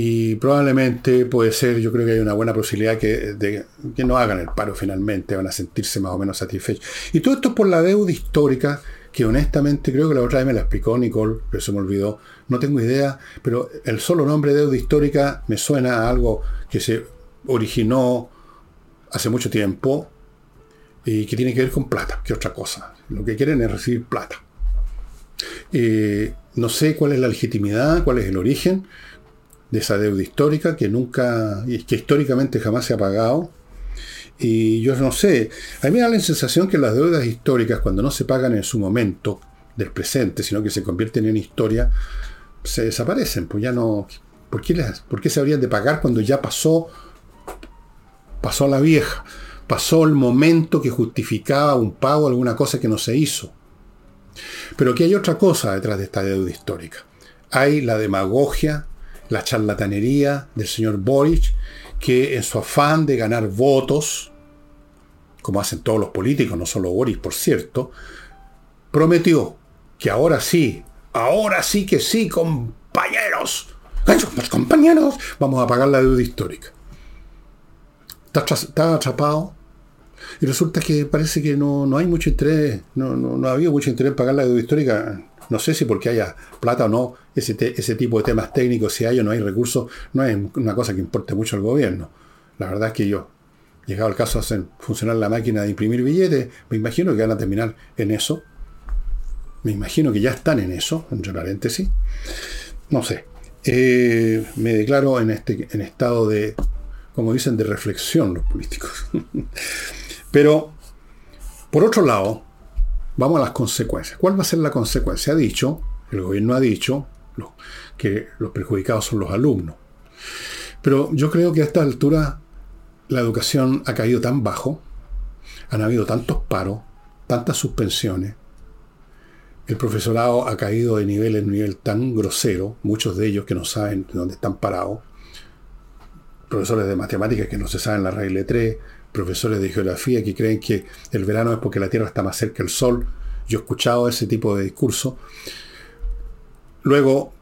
y probablemente puede ser, yo creo que hay una buena posibilidad que, de, que no hagan el paro finalmente, van a sentirse más o menos satisfechos. Y todo esto por la deuda histórica, que honestamente creo que la otra vez me la explicó Nicole, pero se me olvidó, no tengo idea, pero el solo nombre deuda histórica me suena a algo que se originó hace mucho tiempo y que tiene que ver con plata, que otra cosa. Lo que quieren es recibir plata. Eh, no sé cuál es la legitimidad, cuál es el origen, de esa deuda histórica que nunca, que históricamente jamás se ha pagado. Y yo no sé, a mí me da la sensación que las deudas históricas, cuando no se pagan en su momento del presente, sino que se convierten en historia, se desaparecen. Pues ya no. ¿Por qué, las, ¿Por qué se habrían de pagar cuando ya pasó, pasó la vieja? Pasó el momento que justificaba un pago, alguna cosa que no se hizo. Pero que hay otra cosa detrás de esta deuda histórica. Hay la demagogia la charlatanería del señor Boric, que en su afán de ganar votos, como hacen todos los políticos, no solo Boric, por cierto, prometió que ahora sí, ahora sí que sí, compañeros, compañeros, vamos a pagar la deuda histórica. Está, atrapado. Y resulta que parece que no, hay mucho interés, no, no, no ha habido mucho interés en pagar la deuda histórica no sé si porque haya plata o no, ese, ese tipo de temas técnicos, si hay o no hay recursos, no es una cosa que importe mucho al gobierno. La verdad es que yo, llegado el caso de hacer funcionar la máquina de imprimir billetes, me imagino que van a terminar en eso. Me imagino que ya están en eso, entre paréntesis. No sé. Eh, me declaro en, este, en estado de, como dicen, de reflexión los políticos. Pero, por otro lado, Vamos a las consecuencias. ¿Cuál va a ser la consecuencia? Ha dicho, el gobierno ha dicho, que los perjudicados son los alumnos. Pero yo creo que a esta altura la educación ha caído tan bajo, han habido tantos paros, tantas suspensiones, el profesorado ha caído de nivel en nivel tan grosero, muchos de ellos que no saben dónde están parados, profesores de matemáticas que no se saben la regla 3, profesores de geografía que creen que el verano es porque la Tierra está más cerca del Sol. Yo he escuchado ese tipo de discurso. Luego,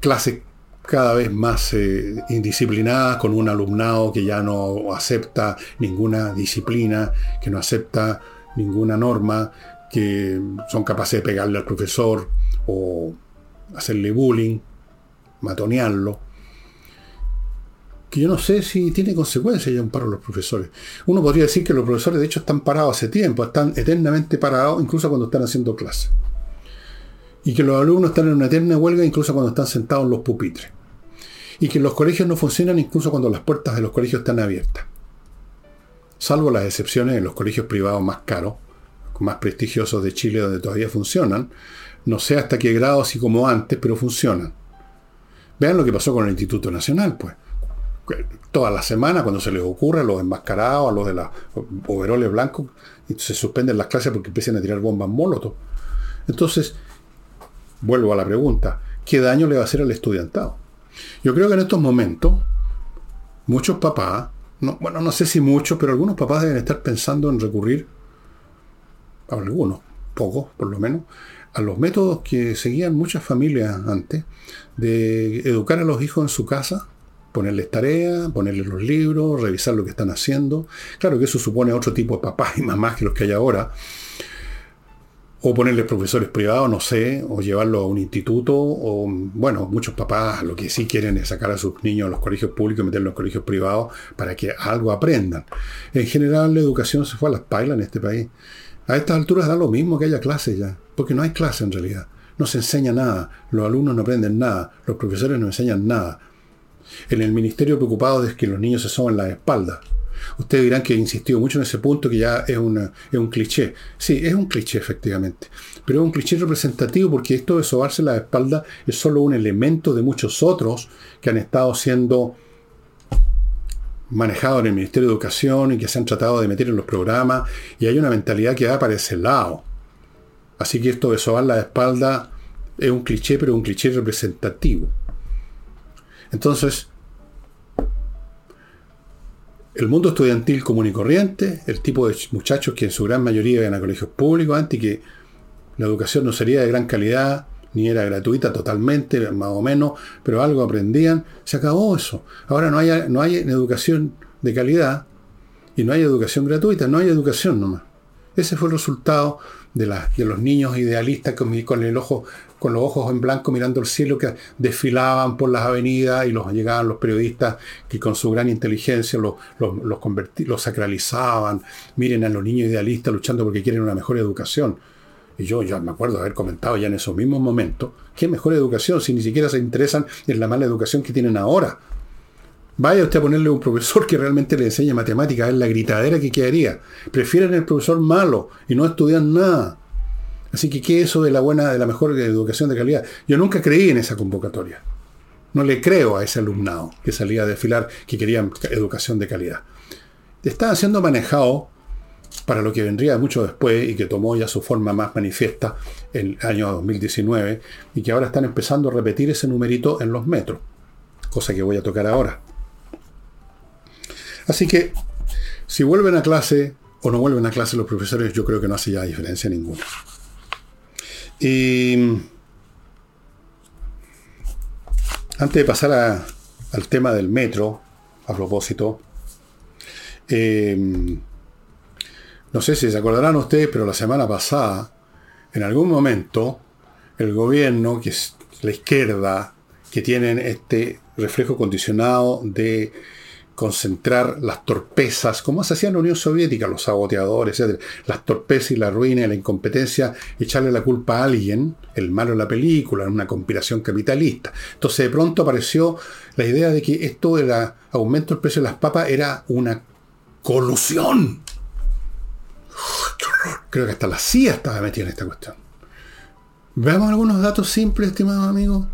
clases cada vez más eh, indisciplinadas, con un alumnado que ya no acepta ninguna disciplina, que no acepta ninguna norma, que son capaces de pegarle al profesor o hacerle bullying, matonearlo que yo no sé si tiene consecuencias ya un paro los profesores. Uno podría decir que los profesores de hecho están parados hace tiempo, están eternamente parados incluso cuando están haciendo clase. Y que los alumnos están en una eterna huelga incluso cuando están sentados en los pupitres. Y que los colegios no funcionan incluso cuando las puertas de los colegios están abiertas. Salvo las excepciones en los colegios privados más caros, más prestigiosos de Chile donde todavía funcionan. No sé hasta qué grado, así como antes, pero funcionan. Vean lo que pasó con el Instituto Nacional, pues toda la semana, cuando se les ocurre, a los enmascarados, a los de los overoles blancos, se suspenden las clases porque empiezan a tirar bombas molotov. Entonces, vuelvo a la pregunta, ¿qué daño le va a hacer al estudiantado? Yo creo que en estos momentos, muchos papás, bueno, no sé si muchos, pero algunos papás deben estar pensando en recurrir, algunos, pocos por lo menos, a los métodos que seguían muchas familias antes, de educar a los hijos en su casa Ponerles tarea, ponerles los libros, revisar lo que están haciendo. Claro que eso supone otro tipo de papás y mamás que los que hay ahora. O ponerles profesores privados, no sé, o llevarlo a un instituto, o bueno, muchos papás lo que sí quieren es sacar a sus niños a los colegios públicos y meterlos en colegios privados para que algo aprendan. En general la educación se fue a las pailas en este país. A estas alturas da lo mismo que haya clases ya, porque no hay clase en realidad. No se enseña nada, los alumnos no aprenden nada, los profesores no enseñan nada. En el ministerio preocupado de que los niños se soban la espalda. Ustedes dirán que he insistido mucho en ese punto, que ya es, es un cliché. Sí, es un cliché efectivamente, pero es un cliché representativo porque esto de sobarse la espalda es solo un elemento de muchos otros que han estado siendo manejado en el Ministerio de Educación y que se han tratado de meter en los programas, y hay una mentalidad que va para ese lado. Así que esto de sobar la espalda es un cliché, pero un cliché representativo. Entonces, el mundo estudiantil común y corriente, el tipo de muchachos que en su gran mayoría iban a colegios públicos antes que la educación no sería de gran calidad, ni era gratuita totalmente, más o menos, pero algo aprendían, se acabó eso. Ahora no hay, no hay educación de calidad y no hay educación gratuita, no hay educación nomás. Ese fue el resultado de, de los niños idealistas con, el ojo, con los ojos en blanco mirando el cielo que desfilaban por las avenidas y los llegaban los periodistas que con su gran inteligencia los, los, los, los sacralizaban. Miren a los niños idealistas luchando porque quieren una mejor educación. Y yo ya me acuerdo haber comentado ya en esos mismos momentos, ¿qué mejor educación si ni siquiera se interesan en la mala educación que tienen ahora? Vaya usted a ponerle un profesor que realmente le enseñe matemáticas, es la gritadera que quedaría. Prefieren el profesor malo y no estudian nada. Así que, ¿qué es eso de la buena, de la mejor educación de calidad? Yo nunca creí en esa convocatoria. No le creo a ese alumnado que salía a desfilar que quería educación de calidad. Está siendo manejado para lo que vendría mucho después y que tomó ya su forma más manifiesta el año 2019 y que ahora están empezando a repetir ese numerito en los metros, cosa que voy a tocar ahora. Así que si vuelven a clase o no vuelven a clase los profesores, yo creo que no hace ya diferencia ninguna. Y antes de pasar al tema del metro, a propósito, eh, no sé si se acordarán ustedes, pero la semana pasada, en algún momento, el gobierno, que es la izquierda, que tienen este reflejo condicionado de concentrar las torpezas, como se hacía en la Unión Soviética, los saboteadores, etc. Las torpezas y la ruina y la incompetencia, echarle la culpa a alguien, el malo en la película, en una conspiración capitalista. Entonces de pronto apareció la idea de que esto del aumento del precio de las papas era una colusión Creo que hasta la CIA estaba metida en esta cuestión. Veamos algunos datos simples, estimados amigos,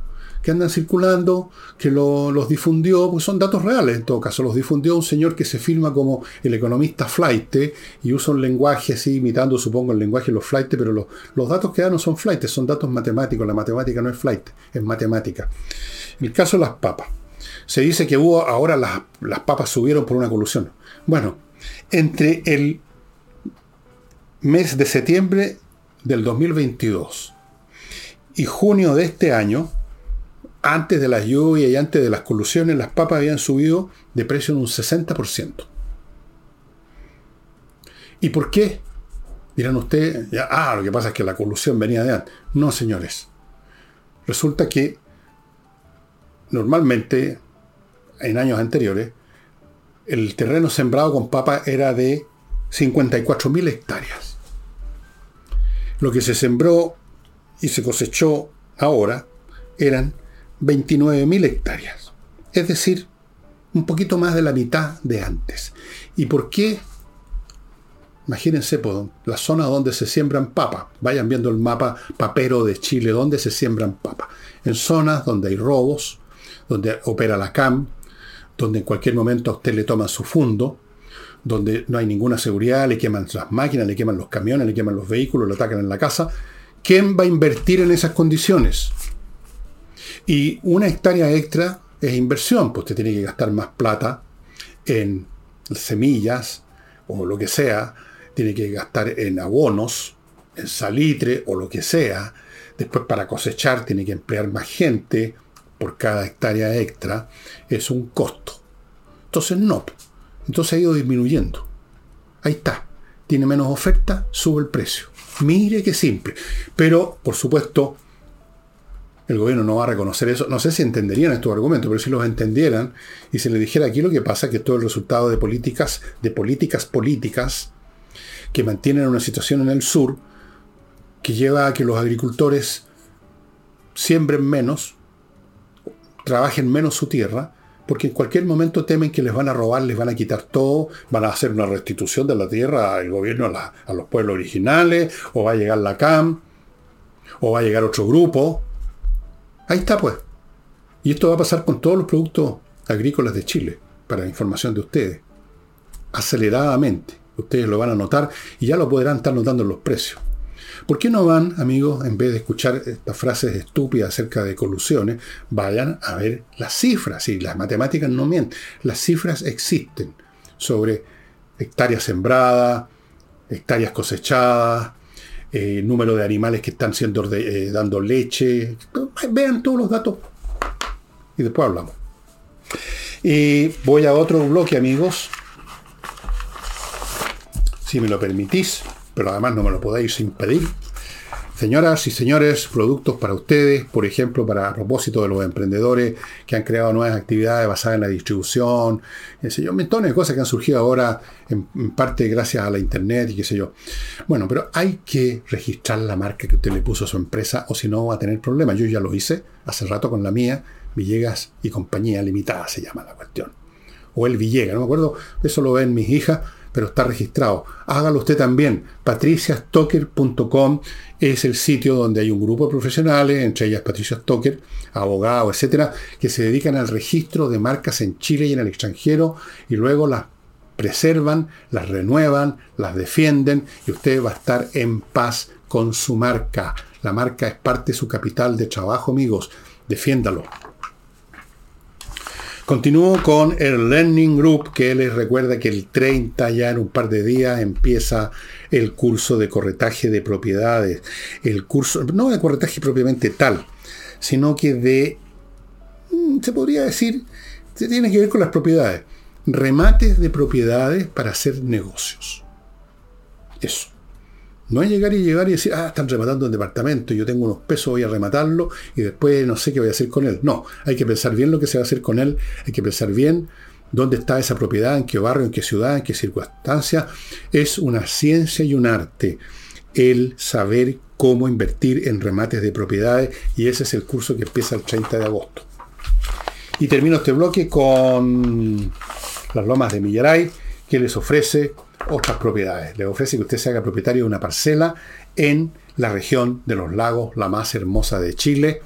que andan circulando, que los difundió, pues son datos reales en todo caso, los difundió un señor que se firma como el economista flight y usa un lenguaje así, imitando supongo el lenguaje de los flight, pero los, los datos que dan no son flight, son datos matemáticos, la matemática no es flight, es matemática. El caso de las papas, se dice que hubo, ahora las, las papas subieron por una colusión. Bueno, entre el mes de septiembre del 2022 y junio de este año, antes de las lluvias y antes de las colusiones, las papas habían subido de precio en un 60%. ¿Y por qué? Dirán ustedes, ah, lo que pasa es que la colusión venía de antes. No, señores. Resulta que normalmente, en años anteriores, el terreno sembrado con papa era de 54.000 hectáreas. Lo que se sembró y se cosechó ahora eran 29.000 hectáreas. Es decir, un poquito más de la mitad de antes. ¿Y por qué? Imagínense, la zona donde se siembran papas. Vayan viendo el mapa papero de Chile, donde se siembran papas. En zonas donde hay robos, donde opera la CAM, donde en cualquier momento a usted le toman su fondo, donde no hay ninguna seguridad, le queman las máquinas, le queman los camiones, le queman los vehículos, lo atacan en la casa. ¿Quién va a invertir en esas condiciones? Y una hectárea extra es inversión, pues usted tiene que gastar más plata en semillas o lo que sea, tiene que gastar en abonos, en salitre o lo que sea. Después para cosechar tiene que emplear más gente, por cada hectárea extra es un costo. Entonces no. Entonces ha ido disminuyendo. Ahí está. Tiene menos oferta, sube el precio. Mire qué simple. Pero, por supuesto, el gobierno no va a reconocer eso. No sé si entenderían estos argumentos, pero si los entendieran y se les dijera aquí lo que pasa, que todo el resultado de políticas, de políticas políticas que mantienen una situación en el sur que lleva a que los agricultores siembren menos, trabajen menos su tierra, porque en cualquier momento temen que les van a robar, les van a quitar todo, van a hacer una restitución de la tierra al gobierno, a, a los pueblos originales, o va a llegar la CAM, o va a llegar otro grupo. Ahí está pues. Y esto va a pasar con todos los productos agrícolas de Chile, para información de ustedes. Aceleradamente. Ustedes lo van a notar y ya lo podrán estar notando en los precios. ¿Por qué no van, amigos, en vez de escuchar estas frases estúpidas acerca de colusiones, vayan a ver las cifras? Y las matemáticas no mienten. Las cifras existen sobre hectáreas sembradas, hectáreas cosechadas, eh, número de animales que están siendo eh, dando leche. Vean todos los datos y después hablamos. Y voy a otro bloque, amigos. Si me lo permitís pero además no me lo podéis impedir. Señoras y señores, productos para ustedes, por ejemplo, para a propósito de los emprendedores que han creado nuevas actividades basadas en la distribución, qué sé yo, montones de cosas que han surgido ahora en, parte gracias a la internet y qué sé yo. Bueno, pero hay que registrar la marca que usted le puso a su empresa o si no va a tener problemas. Yo ya lo hice hace rato con la mía, Villegas y Compañía Limitada se llama la cuestión. O el Villegas, no me acuerdo, eso lo ven mis hijas pero está registrado. Hágalo usted también. patriciastocker.com es el sitio donde hay un grupo de profesionales, entre ellas Patricia Stoker, abogados, etcétera, que se dedican al registro de marcas en Chile y en el extranjero y luego las preservan, las renuevan, las defienden y usted va a estar en paz con su marca. La marca es parte de su capital de trabajo, amigos. Defiéndalo. Continúo con el Learning Group, que les recuerda que el 30 ya en un par de días empieza el curso de corretaje de propiedades. El curso, no de corretaje propiamente tal, sino que de, mm, se podría decir, tiene que ver con las propiedades. Remates de propiedades para hacer negocios. Eso. No es llegar y llegar y decir, ah, están rematando un departamento, yo tengo unos pesos, voy a rematarlo y después no sé qué voy a hacer con él. No, hay que pensar bien lo que se va a hacer con él, hay que pensar bien dónde está esa propiedad, en qué barrio, en qué ciudad, en qué circunstancia. Es una ciencia y un arte el saber cómo invertir en remates de propiedades y ese es el curso que empieza el 30 de agosto. Y termino este bloque con las lomas de Millaray, que les ofrece otras propiedades. Le ofrece que usted se haga propietario de una parcela en la región de los lagos, la más hermosa de Chile,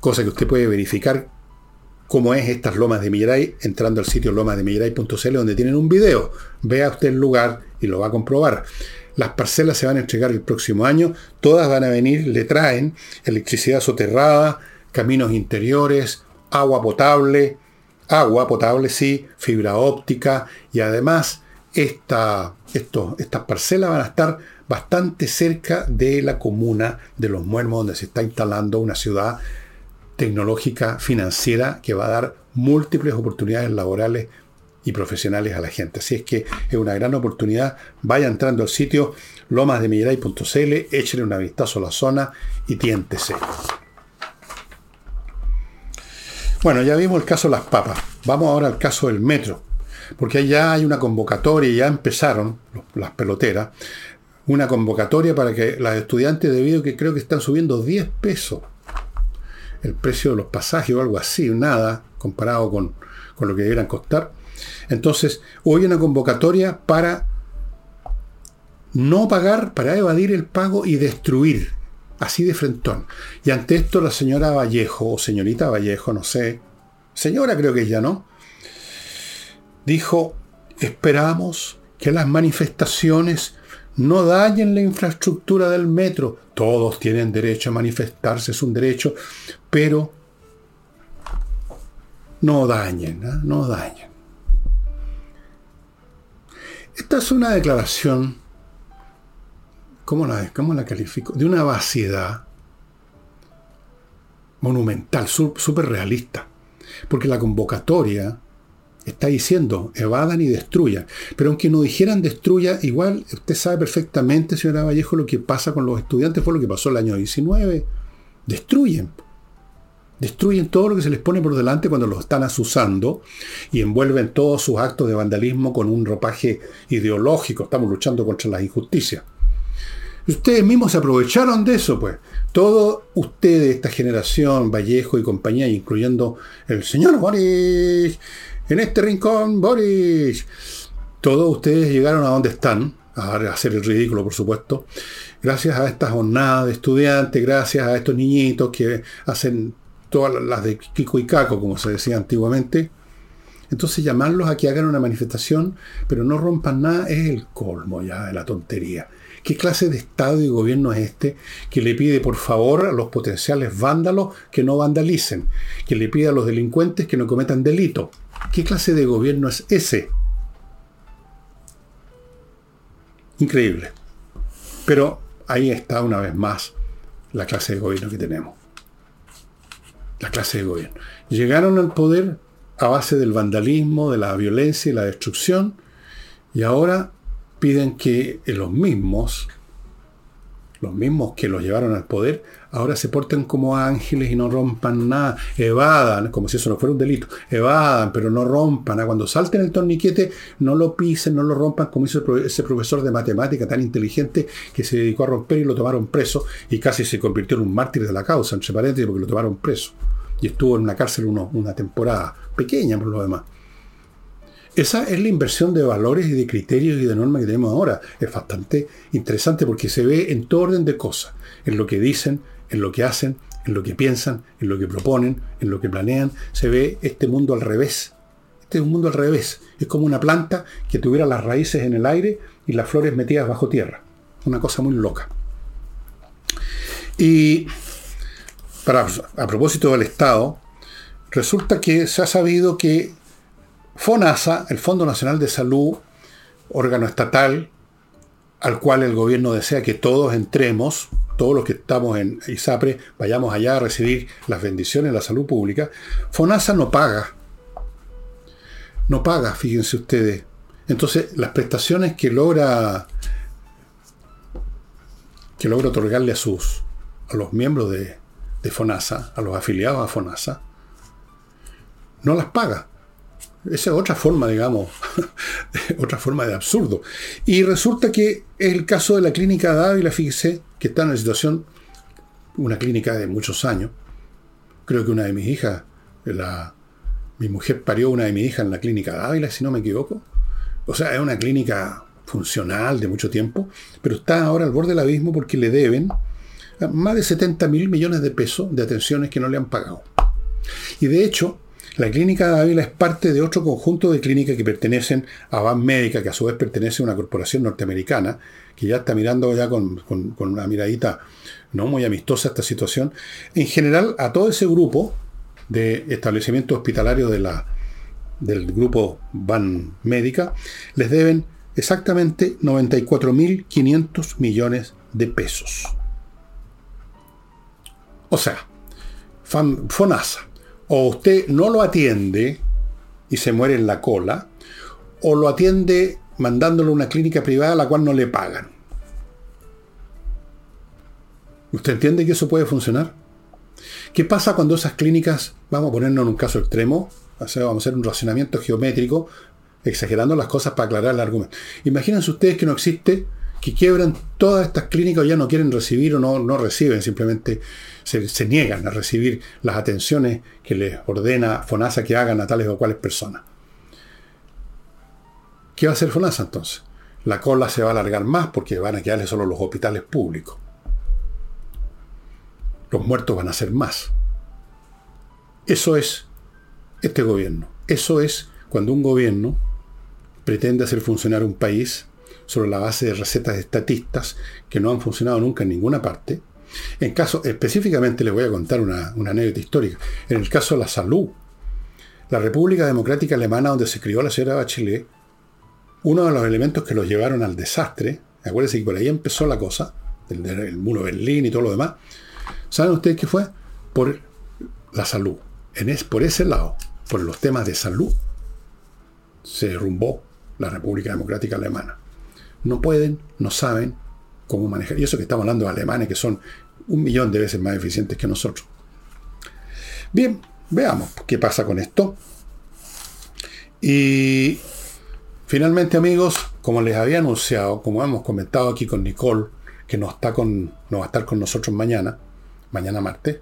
cosa que usted puede verificar cómo es estas lomas de Mirai entrando al sitio lomasdemirai.cl donde tienen un video. Vea usted el lugar y lo va a comprobar. Las parcelas se van a entregar el próximo año, todas van a venir, le traen electricidad soterrada, caminos interiores, agua potable, agua potable sí, fibra óptica y además esta, estas parcelas van a estar bastante cerca de la comuna de Los Muermos, donde se está instalando una ciudad tecnológica financiera que va a dar múltiples oportunidades laborales y profesionales a la gente. Así es que es una gran oportunidad. Vaya entrando al sitio lomasdemirai.cl, échale una vistazo a la zona y tiéntese. Bueno, ya vimos el caso de las papas. Vamos ahora al caso del metro porque ya hay una convocatoria, ya empezaron las peloteras, una convocatoria para que las estudiantes, debido a que creo que están subiendo 10 pesos el precio de los pasajes o algo así, nada comparado con, lo que debieran costar. Entonces, hoy una convocatoria para no pagar, para evadir el pago y destruir, así de frentón. Y ante esto la señora Vallejo, o señorita Vallejo, no sé, señora creo que ya ¿no? Dijo, esperamos que las manifestaciones no dañen la infraestructura del metro. Todos tienen derecho a manifestarse, es un derecho, pero no dañen, ¿eh? no dañen. Esta es una declaración, ¿cómo la, cómo la califico? De una vaciedad monumental, súper realista. Porque la convocatoria está diciendo evadan y destruyan. Pero aunque no dijeran destruya, igual usted sabe perfectamente, señora Vallejo, lo que pasa con los estudiantes fue lo que pasó el año 19. Destruyen. Destruyen todo lo que se les pone por delante cuando los están asusando y envuelven todos sus actos de vandalismo con un ropaje ideológico. Estamos luchando contra las injusticias. Ustedes mismos se aprovecharon de eso, pues. Todos ustedes, esta generación, Vallejo y compañía, incluyendo el señor Boris, en este rincón, Boris. Todos ustedes llegaron a donde están, a hacer el ridículo, por supuesto, gracias a estas jornadas de estudiantes, gracias a estos niñitos que hacen todas las de Kiko y Caco, como se decía antiguamente. Entonces llamarlos a que hagan una manifestación, pero no rompan nada, es el colmo ya de la tontería. ¿Qué clase de Estado y gobierno es este que le pide por favor a los potenciales vándalos que no vandalicen? Que le pide a los delincuentes que no cometan delito. ¿Qué clase de gobierno es ese? Increíble. Pero ahí está una vez más la clase de gobierno que tenemos la clase de gobierno. Llegaron al poder a base del vandalismo, de la violencia y la destrucción, y ahora piden que los mismos, los mismos que los llevaron al poder, ahora se porten como ángeles y no rompan nada, evadan, como si eso no fuera un delito, evadan, pero no rompan, cuando salten el torniquete, no lo pisen, no lo rompan, como hizo ese profesor de matemática tan inteligente que se dedicó a romper y lo tomaron preso y casi se convirtió en un mártir de la causa, entre paréntesis, porque lo tomaron preso y estuvo en una cárcel una temporada pequeña por lo demás. Esa es la inversión de valores y de criterios y de normas que tenemos ahora. Es bastante interesante porque se ve en todo orden de cosas, en lo que dicen, en lo que hacen, en lo que piensan, en lo que proponen, en lo que planean. Se ve este mundo al revés. Este es un mundo al revés. Es como una planta que tuviera las raíces en el aire y las flores metidas bajo tierra. Una cosa muy loca. Y a propósito del Estado, resulta que se ha sabido que FONASA, el Fondo Nacional de Salud, órgano estatal al cual el gobierno desea que todos entremos, todos los que estamos en ISAPRE, vayamos allá a recibir las bendiciones de la salud pública, FONASA no paga. No paga, fíjense ustedes. Entonces, las prestaciones que logra que logra otorgarle a sus a los miembros de, de FONASA, a los afiliados a FONASA, no las paga. Esa es otra forma, digamos, otra forma de absurdo. Y resulta que el caso de la clínica Dávila, fíjese, que está en una situación, una clínica de muchos años. Creo que una de mis hijas, la, mi mujer parió una de mis hijas en la clínica Dávila, si no me equivoco. O sea, es una clínica funcional de mucho tiempo, pero está ahora al borde del abismo porque le deben más de 70 mil millones de pesos de atenciones que no le han pagado. Y de hecho, la clínica de Ávila es parte de otro conjunto de clínicas que pertenecen a Van Médica, que a su vez pertenece a una corporación norteamericana, que ya está mirando ya con, una miradita no muy amistosa esta situación. En general, a todo ese grupo de establecimientos hospitalarios de la, del grupo Van Médica, les deben exactamente 94.500 millones de pesos. O sea, FONASA, o usted no lo atiende y se muere en la cola, o lo atiende mandándolo a una clínica privada a la cual no le pagan. ¿Usted entiende que eso puede funcionar? ¿Qué pasa cuando esas clínicas, vamos a ponernos en un caso extremo, vamos a hacer un racionamiento geométrico, exagerando las cosas para aclarar el argumento. Imagínense ustedes que no existe, que quiebran todas estas clínicas ya no quieren recibir o no, no reciben, simplemente se, niegan a recibir las atenciones que les ordena FONASA que hagan a tales o cuales personas. ¿Qué va a hacer FONASA entonces? La cola se va a alargar más porque van a quedarle solo los hospitales públicos. Los muertos van a ser más. Eso es este gobierno. Eso es cuando un gobierno pretende hacer funcionar un país sobre la base de recetas estatistas que no han funcionado nunca en ninguna parte, en caso, específicamente les voy a contar una, anécdota histórica. En el caso de la salud, la República Democrática Alemana, donde se crió la señora Bachelet, uno de los elementos que los llevaron al desastre, acuérdense que por ahí empezó la cosa, el, el muro Berlín y todo lo demás, ¿saben ustedes qué fue? Por la salud. En es, por ese lado, por los temas de salud, se derrumbó la República Democrática Alemana. No pueden, no saben cómo manejar. Y eso que estamos hablando de alemanes que son un millón de veces más eficientes que nosotros. Bien, veamos qué pasa con esto. Y finalmente, amigos, como les había anunciado, como hemos comentado aquí con Nicole, que no, está con, no va a estar con nosotros mañana, mañana martes,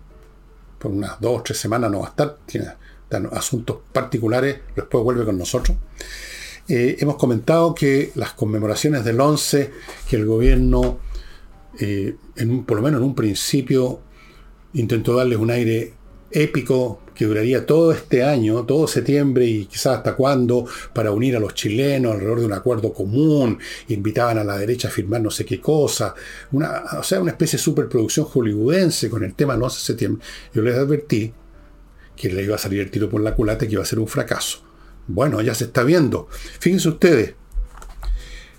por unas dos o tres semanas no va a estar, tiene asuntos particulares, después vuelve con nosotros. Eh, hemos comentado que las conmemoraciones del 11, que el gobierno, eh, por lo menos en un principio, intentó darles un aire épico que duraría todo este año, todo septiembre y quizás hasta cuándo, para unir a los chilenos alrededor de un acuerdo común, invitaban a la derecha a firmar no sé qué cosa, una, o sea, una especie de superproducción hollywoodense con el tema del 11 de septiembre. Yo les advertí que le iba a salir el tiro por la culata y que iba a ser un fracaso. Bueno, ya se está viendo. Fíjense ustedes,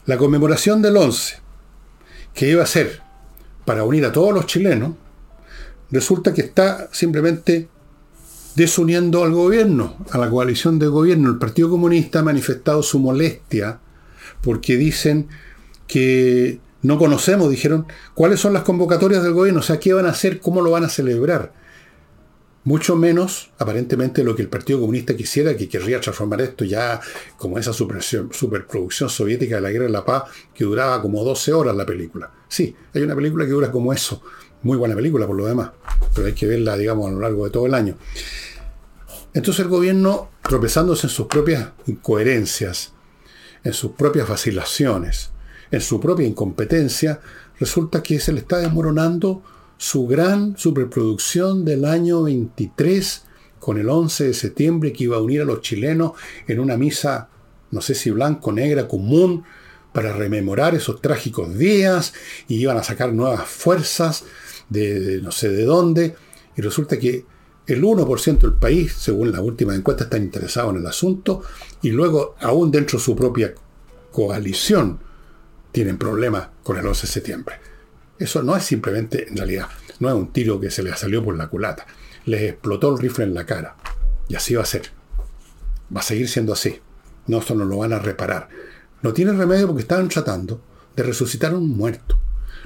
la conmemoración del 11, que iba a ser para unir a todos los chilenos, resulta que está simplemente desuniendo al gobierno, a la coalición de gobierno. El Partido Comunista ha manifestado su molestia porque dicen que no conocemos, dijeron, cuáles son las convocatorias del gobierno, o sea, qué van a hacer, cómo lo van a celebrar. Mucho menos, aparentemente, lo que el Partido Comunista quisiera, que querría transformar esto ya como esa superproducción soviética de la Guerra de la Paz, que duraba como 12 horas la película. Sí, hay una película que dura como eso, muy buena película por lo demás, pero hay que verla, digamos, a lo largo de todo el año. Entonces el gobierno, tropezándose en sus propias incoherencias, en sus propias vacilaciones, en su propia incompetencia, resulta que se le está desmoronando su gran superproducción del año 23 con el 11 de septiembre que iba a unir a los chilenos en una misa, no sé si blanco, negra, común, para rememorar esos trágicos días y iban a sacar nuevas fuerzas de, no sé de dónde, y resulta que el 1% del país, según la última encuesta, está interesado en el asunto, y luego, aún dentro de su propia coalición, tienen problemas con el 11 de septiembre. Eso no es simplemente, en realidad, no es un tiro que se les salió por la culata. Les explotó el rifle en la cara. Y así va a ser. Va a seguir siendo así. No, esto no lo van a reparar. No tiene remedio porque estaban tratando de resucitar a un muerto.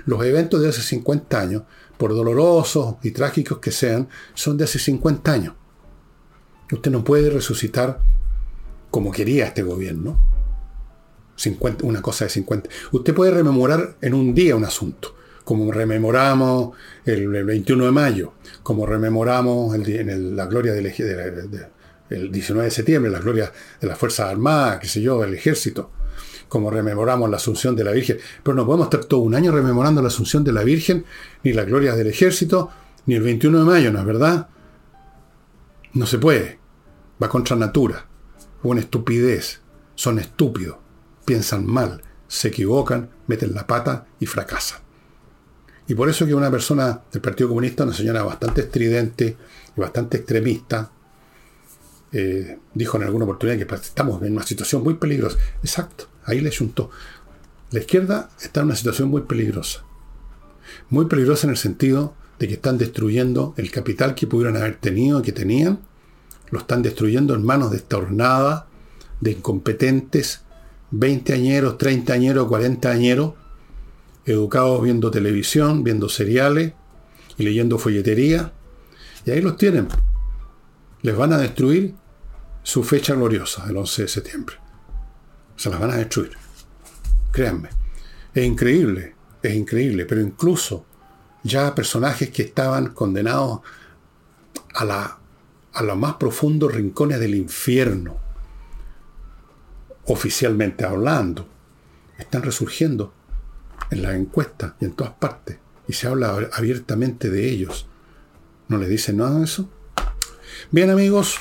Los eventos de hace 50 años por dolorosos y trágicos que sean, son de hace 50 años. Usted no puede resucitar como quería este gobierno. 50, una cosa de 50. Usted puede rememorar en un día un asunto, como rememoramos el, 21 de mayo, como rememoramos el, la gloria del, el 19 de septiembre, la gloria de las Fuerzas Armadas, qué sé yo, del ejército como rememoramos la Asunción de la Virgen. Pero no podemos estar todo un año rememorando la Asunción de la Virgen, ni las glorias del ejército, ni el 21 de mayo, ¿no es verdad? No se puede. Va contra natura. Una estupidez. Son estúpidos. Piensan mal. Se equivocan, meten la pata y fracasan. Y por eso que una persona del Partido Comunista, una señora bastante estridente y bastante extremista, eh, dijo en alguna oportunidad que estamos en una situación muy peligrosa. Exacto. Ahí le juntó. La izquierda está en una situación muy peligrosa. Muy peligrosa en el sentido de que están destruyendo el capital que pudieron haber tenido que tenían. Lo están destruyendo en manos de esta hornada de incompetentes, 20 añeros, 30 añeros, 40 añeros, educados viendo televisión, viendo seriales y leyendo folletería. Y ahí los tienen. Les van a destruir su fecha gloriosa, el 11 de septiembre se las van a destruir. Créanme. Es increíble, es increíble, pero incluso ya personajes que estaban condenados a, la, a los más profundos rincones del infierno, oficialmente hablando, están resurgiendo en las encuestas y en todas partes. Y se habla abiertamente de ellos. ¿No les dicen nada de eso? Bien amigos,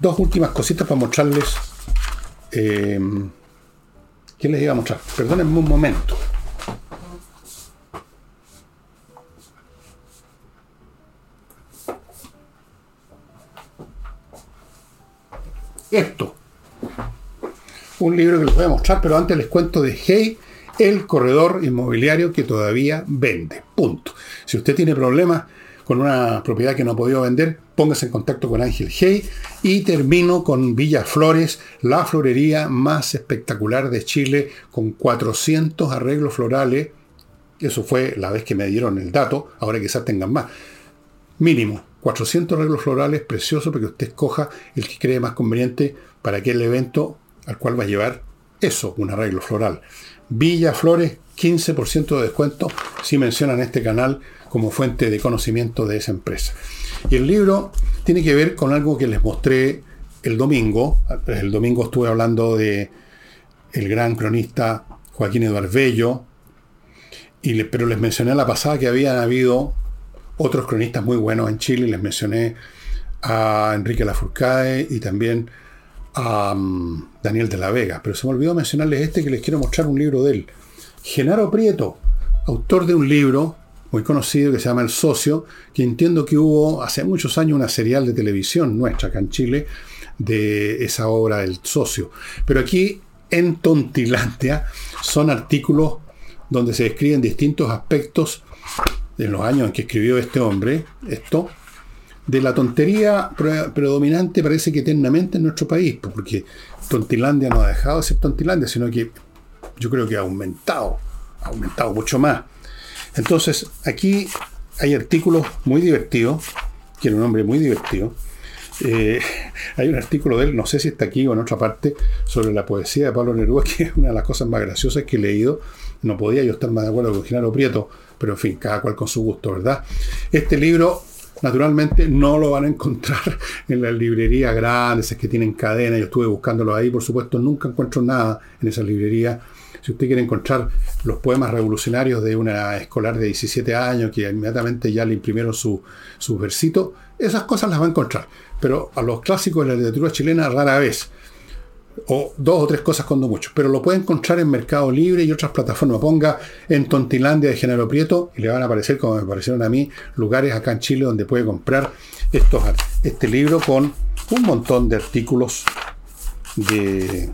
dos últimas cositas para mostrarles eh, ¿Qué les iba a mostrar? Perdónenme un momento. Esto. Un libro que les voy a mostrar, pero antes les cuento de Hey, el corredor inmobiliario que todavía vende. Punto. Si usted tiene problemas con una propiedad que no ha podido vender, póngase en contacto con Ángel Hey. Y termino con Villa Flores, la florería más espectacular de Chile, con 400 arreglos florales. Eso fue la vez que me dieron el dato, ahora quizás tengan más. Mínimo, 400 arreglos florales preciosos para que usted escoja el que cree más conveniente para aquel evento al cual va a llevar eso, un arreglo floral. Villa Flores, 15% de descuento si mencionan este canal como fuente de conocimiento de esa empresa. Y el libro tiene que ver con algo que les mostré el domingo. El domingo estuve hablando de el gran cronista Joaquín Eduardo Bello, y pero les mencioné a la pasada que habían habido otros cronistas muy buenos en Chile. Les mencioné a Enrique Lafourcade y también a mm, Daniel de la Vega. Pero se me olvidó mencionarles este que les quiero mostrar un libro de él. Genaro Prieto, autor de un libro muy conocido que se llama El Socio, que entiendo que hubo hace muchos años una serial de televisión nuestra acá en Chile de esa obra El Socio. Pero aquí en Tontilandia son artículos donde se describen distintos aspectos en los años en que escribió este hombre, esto, de la tontería predominante parece que eternamente en nuestro país, porque Tontilandia no ha dejado de ser Tontilandia, sino que yo creo que ha aumentado, ha aumentado mucho más. Entonces, aquí hay artículos muy divertidos, que era un hombre muy divertido. Eh, hay un artículo de él, no sé si está aquí o en otra parte, sobre la poesía de Pablo Neruda, que es una de las cosas más graciosas que he leído. No podía yo estar más de acuerdo con Genaro Prieto, pero en fin, cada cual con su gusto, ¿verdad? Este libro, naturalmente, no lo van a encontrar en las librerías grandes, es que tienen cadena. Yo estuve buscándolo ahí, por supuesto, nunca encuentro nada en esa librería. Si usted quiere encontrar los poemas revolucionarios de una escolar de 17 años que inmediatamente ya le imprimieron su, su versito, esas cosas las va a encontrar. Pero a los clásicos de la literatura chilena rara vez o dos o tres cosas cuando mucho, pero lo puede encontrar en Mercado Libre y otras plataformas. Ponga en Tontilandia de Genaro Prieto y le van a aparecer, como me parecieron a mí, lugares acá en Chile donde puede comprar estos, este libro con un montón de artículos de,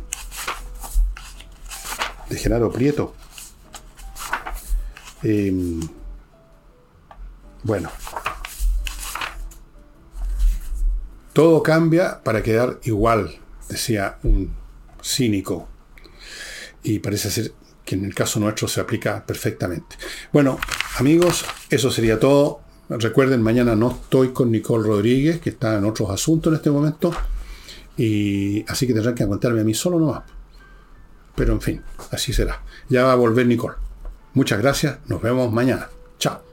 de Genaro Prieto. Em, bueno, todo cambia para quedar igual decía un cínico. Y parece ser que en el caso nuestro se aplica perfectamente. Bueno, amigos, eso sería todo. Recuerden, mañana no estoy con Nicole Rodríguez, que está en otros asuntos en este momento. Y así que tendrán que aguantarme a mí solo nomás. Pero en fin, así será. Ya va a volver Nicole. Muchas gracias. Nos vemos mañana. Chao.